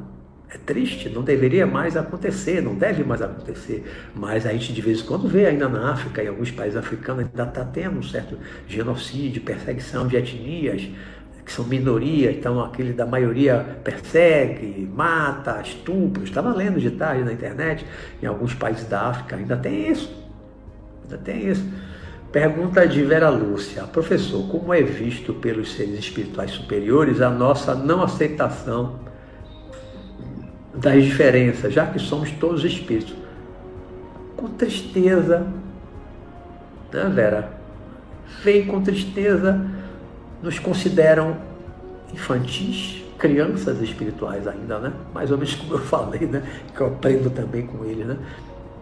é triste, não deveria mais acontecer, não deve mais acontecer. Mas a gente de vez em quando vê ainda na África, em alguns países africanos, ainda está tendo um certo genocídio, perseguição de etnias, que são minorias, então aquele da maioria persegue, mata, estupra. Estava lendo de tarde na internet, em alguns países da África ainda tem isso. Ainda tem isso. Pergunta de Vera Lúcia. Professor, como é visto pelos seres espirituais superiores a nossa não aceitação das diferenças, já que somos todos espíritos? Com tristeza, né, Vera? Vem com tristeza, nos consideram infantis, crianças espirituais ainda, né? Mais ou menos como eu falei, né? Que eu aprendo também com ele, né?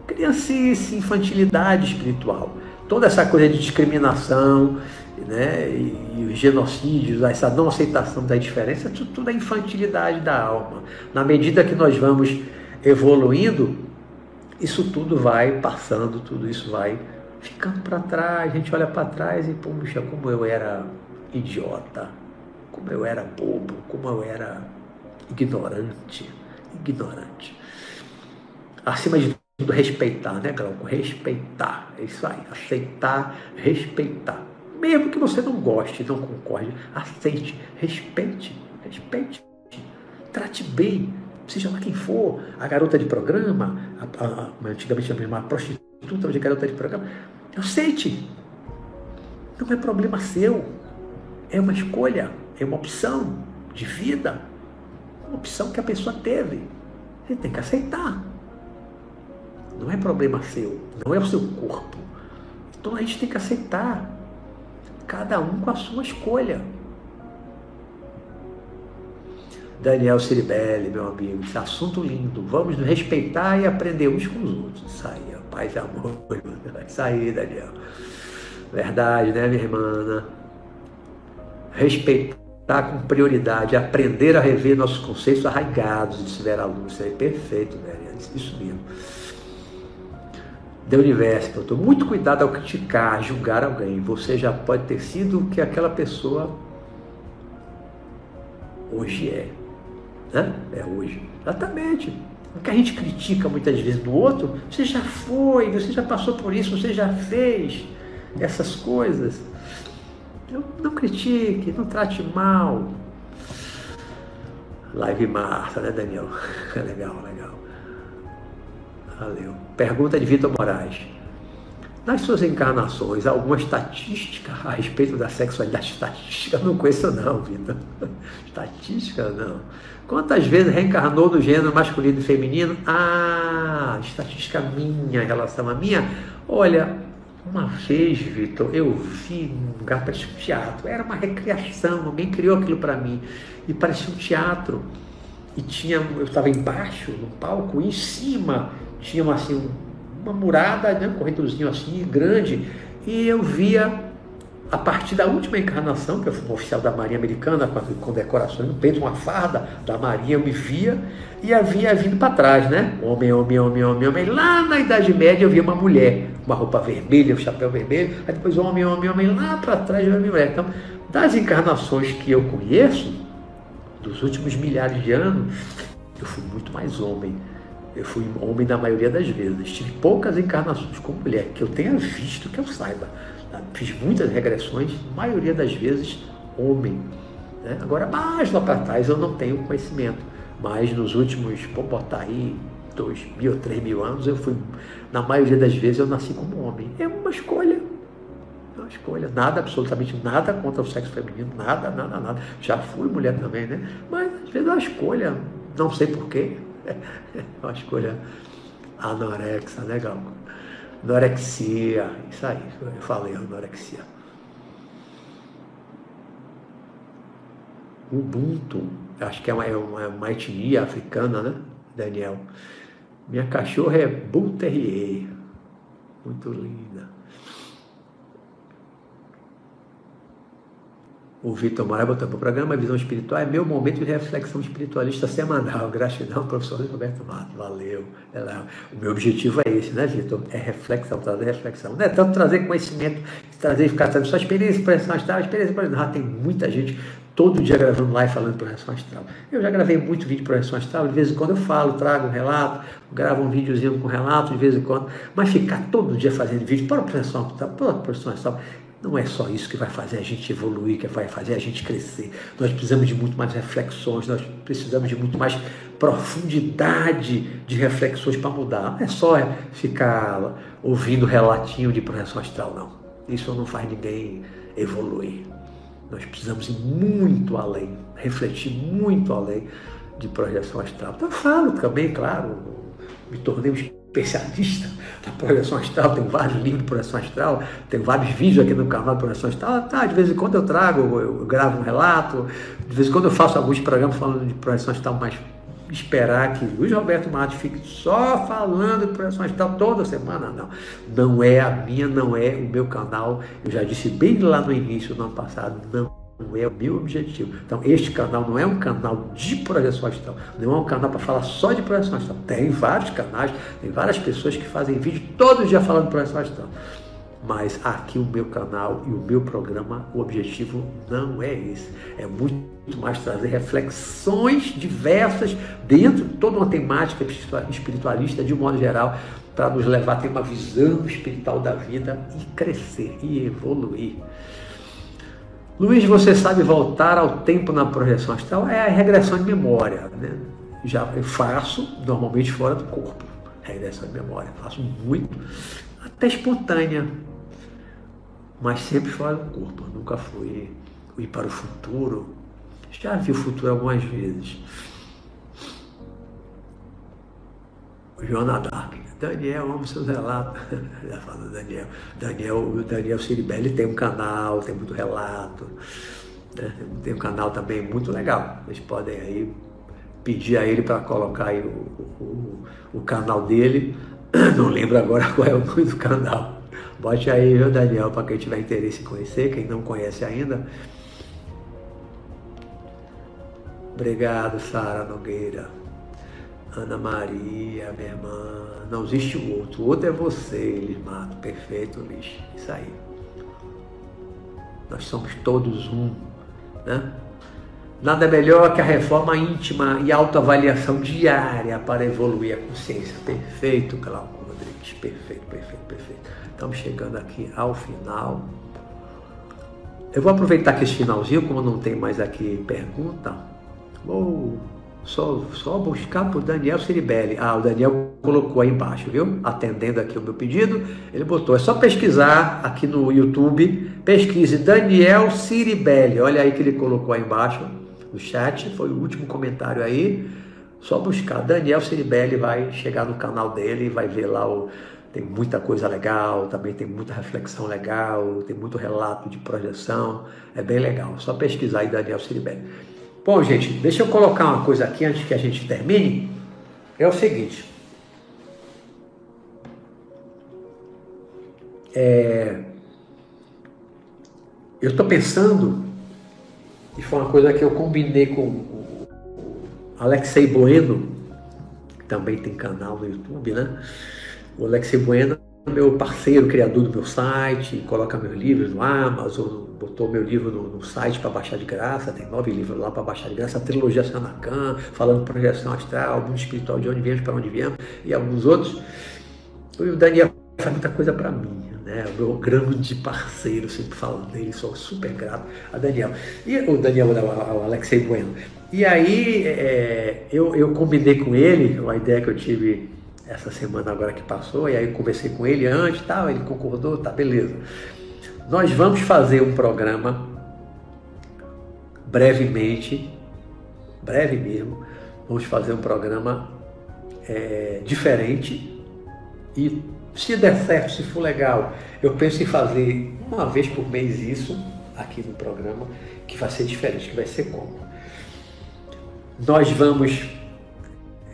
Criancice, infantilidade espiritual toda essa coisa de discriminação, né, e, os genocídios, essa não aceitação da diferença, tudo, tudo é infantilidade da alma. Na medida que nós vamos evoluindo, isso tudo vai passando, tudo isso vai ficando para trás. A gente olha para trás e, puxa, como eu era idiota, como eu era bobo, como eu era ignorante, ignorante. Acima de tudo respeitar, né, Glauco? Respeitar. É isso aí. Aceitar, respeitar. Mesmo que você não goste, não concorde, aceite, respeite, respeite. Trate bem, seja lá quem for, a garota de programa, a, a, a, antigamente chamava prostituta, hoje é garota de programa. Aceite. Não é problema seu. É uma escolha, é uma opção de vida. Uma opção que a pessoa teve. Você tem que aceitar. Não é problema seu, não é o seu corpo. Então a gente tem que aceitar, cada um com a sua escolha. Daniel Ciribelli, meu amigo, esse assunto lindo. Vamos nos respeitar e aprender uns com os outros. Isso aí, paz e amor. Isso aí, Daniel. Verdade, né, minha irmã? Respeitar com prioridade, aprender a rever nossos conceitos arraigados, disse Vera Lúcia. Aí, perfeito, velho. Isso mesmo da universo. Então, muito cuidado ao criticar, julgar alguém. Você já pode ter sido o que aquela pessoa hoje é. Né? É hoje. Exatamente. O que a gente critica muitas vezes do outro, você já foi, você já passou por isso, você já fez essas coisas. Então, não critique, não trate mal. Live Marta, né, Daniel? *laughs* legal, legal. Valeu. Pergunta de Vitor Moraes. Nas suas encarnações, alguma estatística a respeito da sexualidade? *laughs* Estatística não conheço não, Vitor. *laughs* Estatística não. Quantas vezes reencarnou no gênero masculino e feminino? Ah, estatística minha em relação a minha. Olha, uma vez, Vitor, eu vi um lugar, parecia um teatro. Era uma recriação, alguém criou aquilo para mim. E parecia um teatro. E tinha, eu estava embaixo no palco, e em cima tinha assim, uma murada, né, um corredorzinho assim, grande, e eu via, a partir da última encarnação, que eu fui um oficial da Marinha Americana, com, com decorações no peito, uma farda da Marinha, eu me via, e havia vindo para trás, né? Homem, homem, homem, homem, homem. Lá na Idade Média eu via uma mulher, uma roupa vermelha, um chapéu vermelho, aí depois homem, homem, homem, lá para trás eu via uma mulher. Então, das encarnações que eu conheço, dos últimos milhares de anos, eu fui muito mais homem eu fui homem na maioria das vezes. Tive poucas encarnações como mulher, que eu tenha visto, que eu saiba. Fiz muitas regressões, maioria das vezes homem. Né? Agora, mais lá para trás eu não tenho conhecimento. Mas nos últimos, vou botar aí, dois mil, três mil anos, eu fui, na maioria das vezes eu nasci como homem. É uma escolha. uma escolha. Nada, absolutamente nada contra o sexo feminino, nada, nada, nada. Já fui mulher também, né? Mas às vezes é uma escolha, não sei porquê. É *laughs* uma escolha anorexa, legal. Anorexia, isso aí, eu falei anorexia. Ubuntu, acho que é uma, é uma, uma etnia africana, né, Daniel? Minha cachorra é Bull Terrier, muito linda. O Vitor Moraes botou para o programa Visão Espiritual, é meu momento de reflexão espiritualista semanal. Gratidão, professor Roberto Mato. Valeu. O meu objetivo é esse, né, Vitor? É reflexão, trazer reflexão. Não é tanto trazer conhecimento, trazer, ficar trazendo só experiência, projeção astral, experiência, projeção astral. Tem muita gente todo dia gravando live falando projeção astral. Eu já gravei muito vídeo de projeção astral, de vez em quando eu falo, trago um relato, gravo um videozinho com relato de vez em quando, mas ficar todo dia fazendo vídeo para projeção astral, para projeção astral, não é só isso que vai fazer a gente evoluir, que vai fazer a gente crescer. Nós precisamos de muito mais reflexões, nós precisamos de muito mais profundidade de reflexões para mudar. Não é só ficar ouvindo relatinho de projeção astral, não. Isso não faz ninguém evoluir. Nós precisamos ir muito além, refletir muito além de projeção astral. Então, eu falo também, claro, me tornei um especialista da projeção astral, tem vários livros de projeção astral, tem vários vídeos aqui no canal de projeção astral. Tá, de vez em quando eu trago, eu gravo um relato, de vez em quando eu faço alguns programas falando de projeção astral, mas esperar que Luiz Roberto Matos fique só falando de projeção astral toda semana, não. Não é a minha, não é o meu canal. Eu já disse bem lá no início do ano passado, não não é o meu objetivo. Então, este canal não é um canal de projeção astral, não é um canal para falar só de projeção astral. Tem vários canais, tem várias pessoas que fazem vídeo todo dia falando de projeção astral. Mas aqui o meu canal e o meu programa, o objetivo não é esse. É muito mais trazer reflexões diversas dentro de toda uma temática espiritualista de um modo geral, para nos levar a ter uma visão espiritual da vida e crescer e evoluir. Luiz, você sabe voltar ao tempo na projeção astral? É a regressão de memória. Né? Já eu faço normalmente fora do corpo. Regressão de memória. Faço muito, até espontânea, mas sempre fora do corpo. Eu nunca fui ir para o futuro. Já vi o futuro algumas vezes. Joana Dark. Daniel, amo seus relatos. *laughs* Já falo Daniel. Daniel, o Daniel Ciribelli tem um canal, tem muito relato. Né? Tem um canal também muito legal. Vocês podem aí pedir a ele para colocar aí o, o, o, canal dele. *clears throat* Não lembro agora *laughs* qual é o nome do canal. Bote aí, viu, Daniel, para quem tiver interesse em conhecer, quem não conhece ainda. Obrigado, Sara Nogueira. Ana Maria, minha irmã, não existe o outro, o outro é você, Elismato, perfeito, lixo, isso aí. Nós somos todos um, né? Nada melhor que a reforma íntima e autoavaliação diária para evoluir a consciência. Perfeito, Cláudio Rodrigues, perfeito, perfeito, perfeito. Estamos chegando aqui ao final. Eu vou aproveitar que esse finalzinho, como não tem mais aqui pergunta, vou só, só buscar por Daniel Ciribelli. Ah, o Daniel colocou aí embaixo, viu? Atendendo aqui o meu pedido, ele botou. É só pesquisar aqui no YouTube, pesquise Daniel Ciribelli. Olha aí que ele colocou aí embaixo no chat, foi o último comentário aí. Só buscar Daniel Ciribelli, vai chegar no canal dele, vai ver lá o. Tem muita coisa legal, também tem muita reflexão legal, tem muito relato de projeção, é bem legal. Só pesquisar aí Daniel Ciribelli. Bom, gente, deixa eu colocar uma coisa aqui antes que a gente termine. É o seguinte. É, eu estou pensando, e foi uma coisa que eu combinei com o Alexei Bueno, que também tem canal no YouTube, né? O Alexei Bueno meu parceiro, criador do meu site, coloca meus livros no Amazon, botou meu livro no, no site para baixar de graça, tem nove livros lá para baixar de graça, a trilogia Sanacan, falando projeção astral, mundo espiritual, de onde viemos, para onde viemos, e alguns outros. E o Daniel faz muita coisa para mim, né? O meu grande parceiro, sempre falo dele, sou super grato a Daniel. E o Daniel, o Alexei Bueno. E aí é, eu, eu combinei com ele, uma ideia que eu tive essa semana agora que passou, e aí conversei com ele antes, tal, ele concordou, tá, beleza. nós vamos fazer um programa brevemente, breve mesmo, vamos fazer um programa é, diferente e se der certo, se for legal, eu penso em fazer uma vez por mês isso aqui no programa, que vai ser diferente, que vai ser como? Nós vamos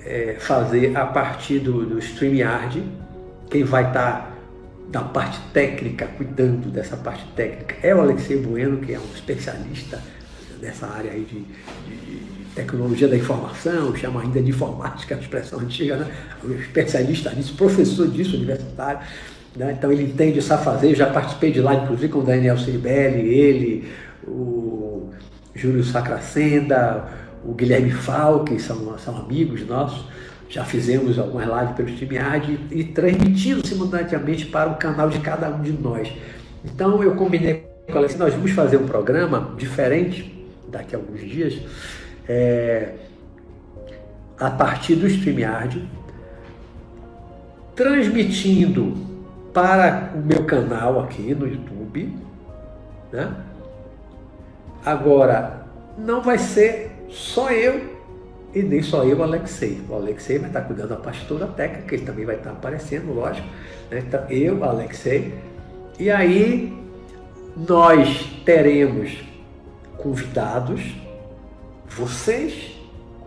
é, fazer a partir do, do StreamYard, quem vai estar tá da parte técnica, cuidando dessa parte técnica, é o Alexei Bueno, que é um especialista nessa área aí de, de, de tecnologia da informação, chama ainda de informática, a expressão antiga, né? um especialista nisso, professor disso, universitário. Né? Então ele entende essa fazer, já participei de lá, inclusive com o Daniel Ciribelli, ele, o Júlio Sacracenda, o Guilherme Fal, que são, são amigos nossos, já fizemos algumas lives pelo StreamYard e, e transmitindo simultaneamente para o canal de cada um de nós. Então eu combinei com ela assim, nós vamos fazer um programa diferente daqui a alguns dias, é, a partir do StreamYard, transmitindo para o meu canal aqui no YouTube, né? Agora, não vai ser só eu e nem só eu, Alexei. O Alexei vai estar cuidando da parte toda técnica, ele também vai estar aparecendo, lógico. Né? Então, eu, Alexei. E aí, nós teremos convidados, vocês,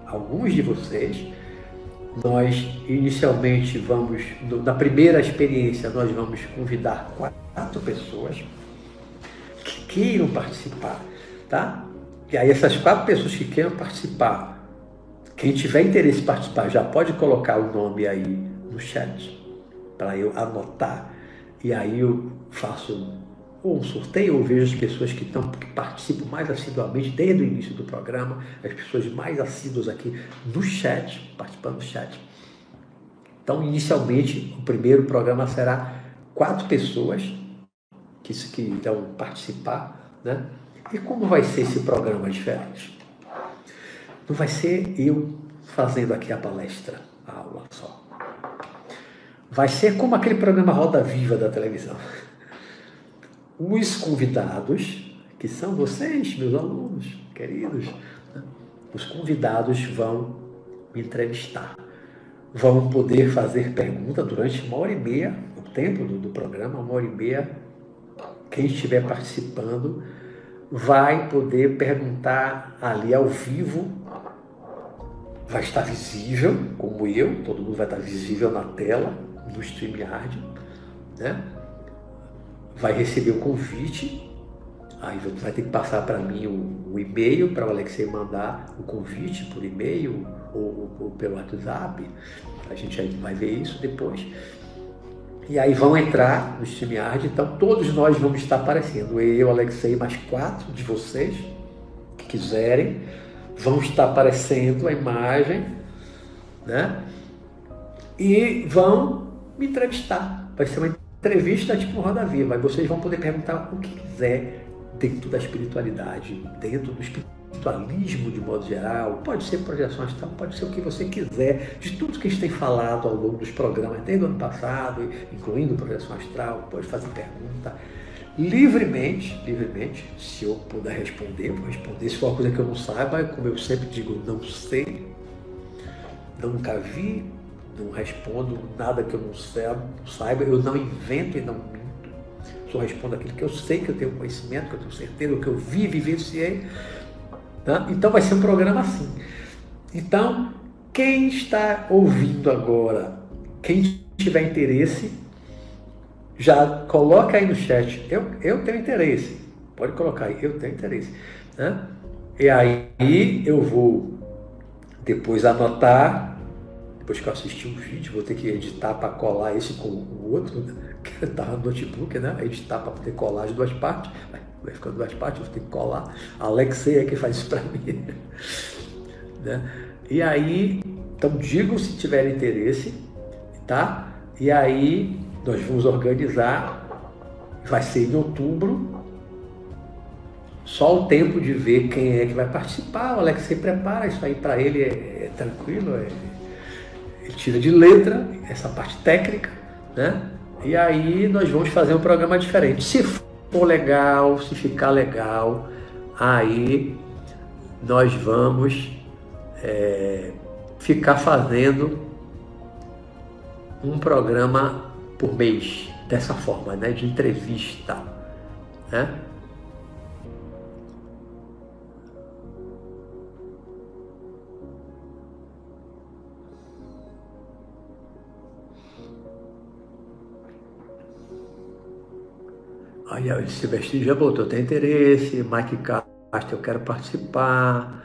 alguns de vocês. Nós, inicialmente, vamos, na primeira experiência, nós vamos convidar quatro pessoas que queiram participar, tá? E aí essas quatro pessoas que queiram participar, quem tiver interesse em participar já pode colocar o nome aí no chat para eu anotar e aí eu faço ou um sorteio ou vejo as pessoas que estão que participam mais assiduamente desde o início do programa, as pessoas mais assíduas aqui no chat, participando do chat. Então, inicialmente, o primeiro programa será quatro pessoas que, que irão participar, né? E como vai ser esse programa diferente? Não vai ser eu fazendo aqui a palestra, a aula só. Vai ser como aquele programa Roda Viva da televisão. Os convidados, que são vocês, meus alunos queridos, os convidados vão me entrevistar. Vão poder fazer pergunta durante uma hora e meia, o tempo do, do programa, uma hora e meia. Quem estiver participando vai poder perguntar ali ao vivo, vai estar visível, como eu, todo mundo vai estar visível na tela, no StreamYard, né? vai receber o convite, aí vai ter que passar para mim o, o e-mail para o Alexei mandar o convite por e-mail ou, ou, pelo WhatsApp, a gente vai ver isso depois. E aí vão entrar no StreamYard, então todos nós vamos estar aparecendo. Eu, Alexei, mais quatro de vocês que quiserem, vão estar aparecendo a imagem, né? E vão me entrevistar. Vai ser uma entrevista tipo Roda Viva. Aí vocês vão poder perguntar o que quiser dentro da espiritualidade, dentro do espiritualismo espiritualismo de modo geral, pode ser projeção astral, pode ser o que você quiser, de tudo que a gente tem falado ao longo dos programas, desde o ano passado, incluindo projeção astral, pode fazer pergunta livremente, livremente, se eu puder responder, vou responder. Se for uma coisa que eu não saiba, como eu sempre digo, não sei, nunca vi, não respondo nada que eu não saiba, eu não invento e não minto. Só respondo aquilo que eu sei, que eu tenho conhecimento, que eu tenho certeza, que eu vi, vivenciei. Tá? Então vai ser um programa assim. Então, quem está ouvindo agora, quem tiver interesse, já coloca aí no chat. Eu, eu tenho interesse. Pode colocar aí, eu tenho interesse. Né? E aí eu vou depois anotar, depois que eu assistir um vídeo, vou ter que editar para colar esse com o outro, né? *laughs* que está no notebook, né? Editar para poder colar as duas partes vai ficando partes, eu tenho que colar. Alexei é que faz isso para mim. né? E aí, então digo se tiver interesse, tá? E aí nós vamos organizar, vai ser em outubro, só o tempo de ver quem é que vai participar. O Alexei prepara isso aí para ele, é, é tranquilo, é, ele tira de letra essa parte técnica, né? E aí nós vamos fazer um programa diferente. Se for legal, se ficar legal, aí nós vamos é, ficar fazendo um programa por mês, dessa forma, né, de entrevista. Né? Aí o Silvestre já botou, tem interesse, Mike Castro, eu quero participar.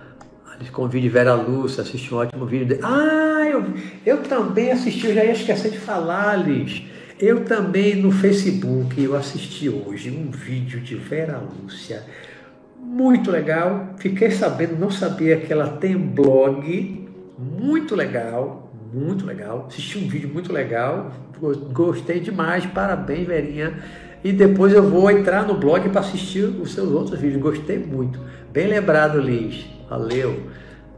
Eles convide Vera Lúcia, assistir um ótimo vídeo dele. Ah, eu, eu também assisti, eu já ia esquecer de falar, Liz. Eu também no Facebook, eu assisti hoje um vídeo de Vera Lúcia. Muito legal. Fiquei sabendo, não sabia que ela tem um blog. Muito legal, muito legal. Assisti um vídeo muito legal. Gostei demais. Parabéns, Verinha e depois eu vou entrar no blog para assistir os seus outros vídeos. Gostei muito. Bem lembrado, Liz. Valeu.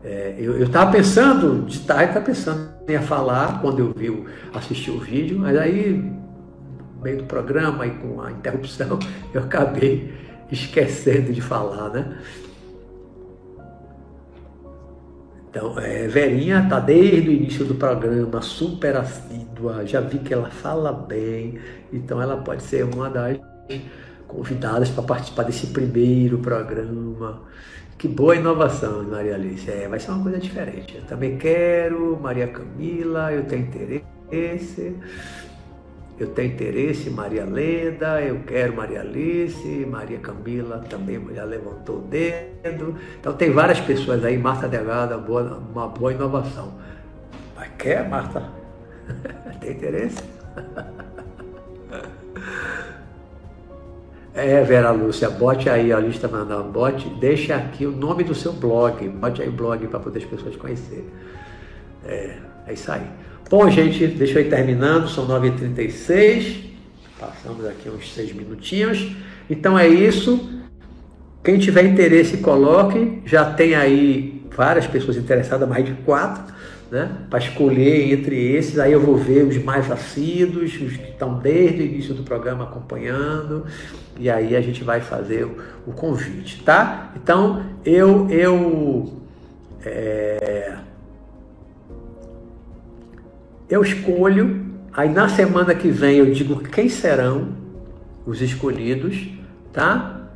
É, eu estava pensando, de tarde estava pensando em falar quando eu vi, assistir o vídeo, mas aí, no meio do programa e com a interrupção, *laughs* eu acabei esquecendo de falar, né? Então, é, Verinha está desde o início do programa, super assídua, já vi que ela fala bem, então ela pode ser uma das convidadas para participar desse primeiro programa. Que boa inovação, Maria Alice. É, vai ser uma coisa diferente. Eu também quero, Maria Camila, eu tenho interesse eu tenho interesse em Maria Leda, eu quero Maria Alice, Maria Camila também já levantou o dedo. Então tem várias pessoas aí, Marta Delgado, uma boa inovação. Mas quer, Marta? *laughs* tem interesse? *laughs* É, Vera Lúcia, bote aí a lista mandando, bote, deixa aqui o nome do seu blog, bote aí o blog para poder as pessoas conhecerem. É, é isso aí. Bom, gente, deixa eu ir terminando, são 9h36, passamos aqui uns 6 minutinhos. Então é isso. Quem tiver interesse, coloque. Já tem aí várias pessoas interessadas, mais de quatro, né? Para escolher entre esses. Aí eu vou ver os mais assíduos, os que estão desde o início do programa acompanhando. E aí a gente vai fazer o, o convite, tá? Então eu. eu é eu escolho, aí na semana que vem eu digo quem serão os escolhidos, tá?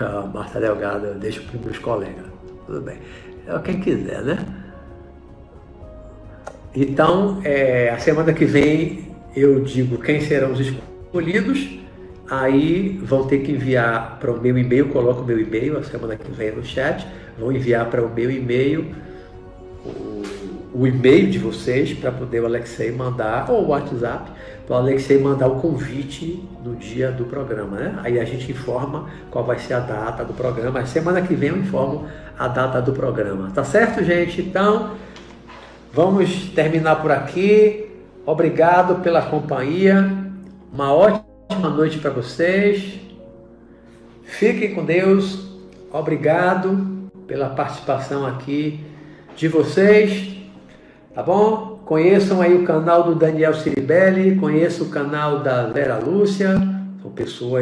Ah, Marta Delgado, eu deixo para os colegas. Tudo bem. É quem quiser, né? Então, é, a semana que vem eu digo quem serão os escolhidos. Aí vão ter que enviar para o meu e-mail, coloco o meu e-mail, a semana que vem no chat, vão enviar para o meu e-mail o e-mail de vocês para poder o Alexei mandar, ou o WhatsApp, para o Alexei mandar o convite no dia do programa, né? Aí a gente informa qual vai ser a data do programa. Semana que vem eu informo a data do programa. Tá certo, gente? Então, vamos terminar por aqui. Obrigado pela companhia. Uma ótima noite para vocês. Fiquem com Deus. Obrigado pela participação aqui de vocês. Tá bom? Conheçam aí o canal do Daniel Ciribelli, conheçam o canal da Vera Lúcia, são pessoas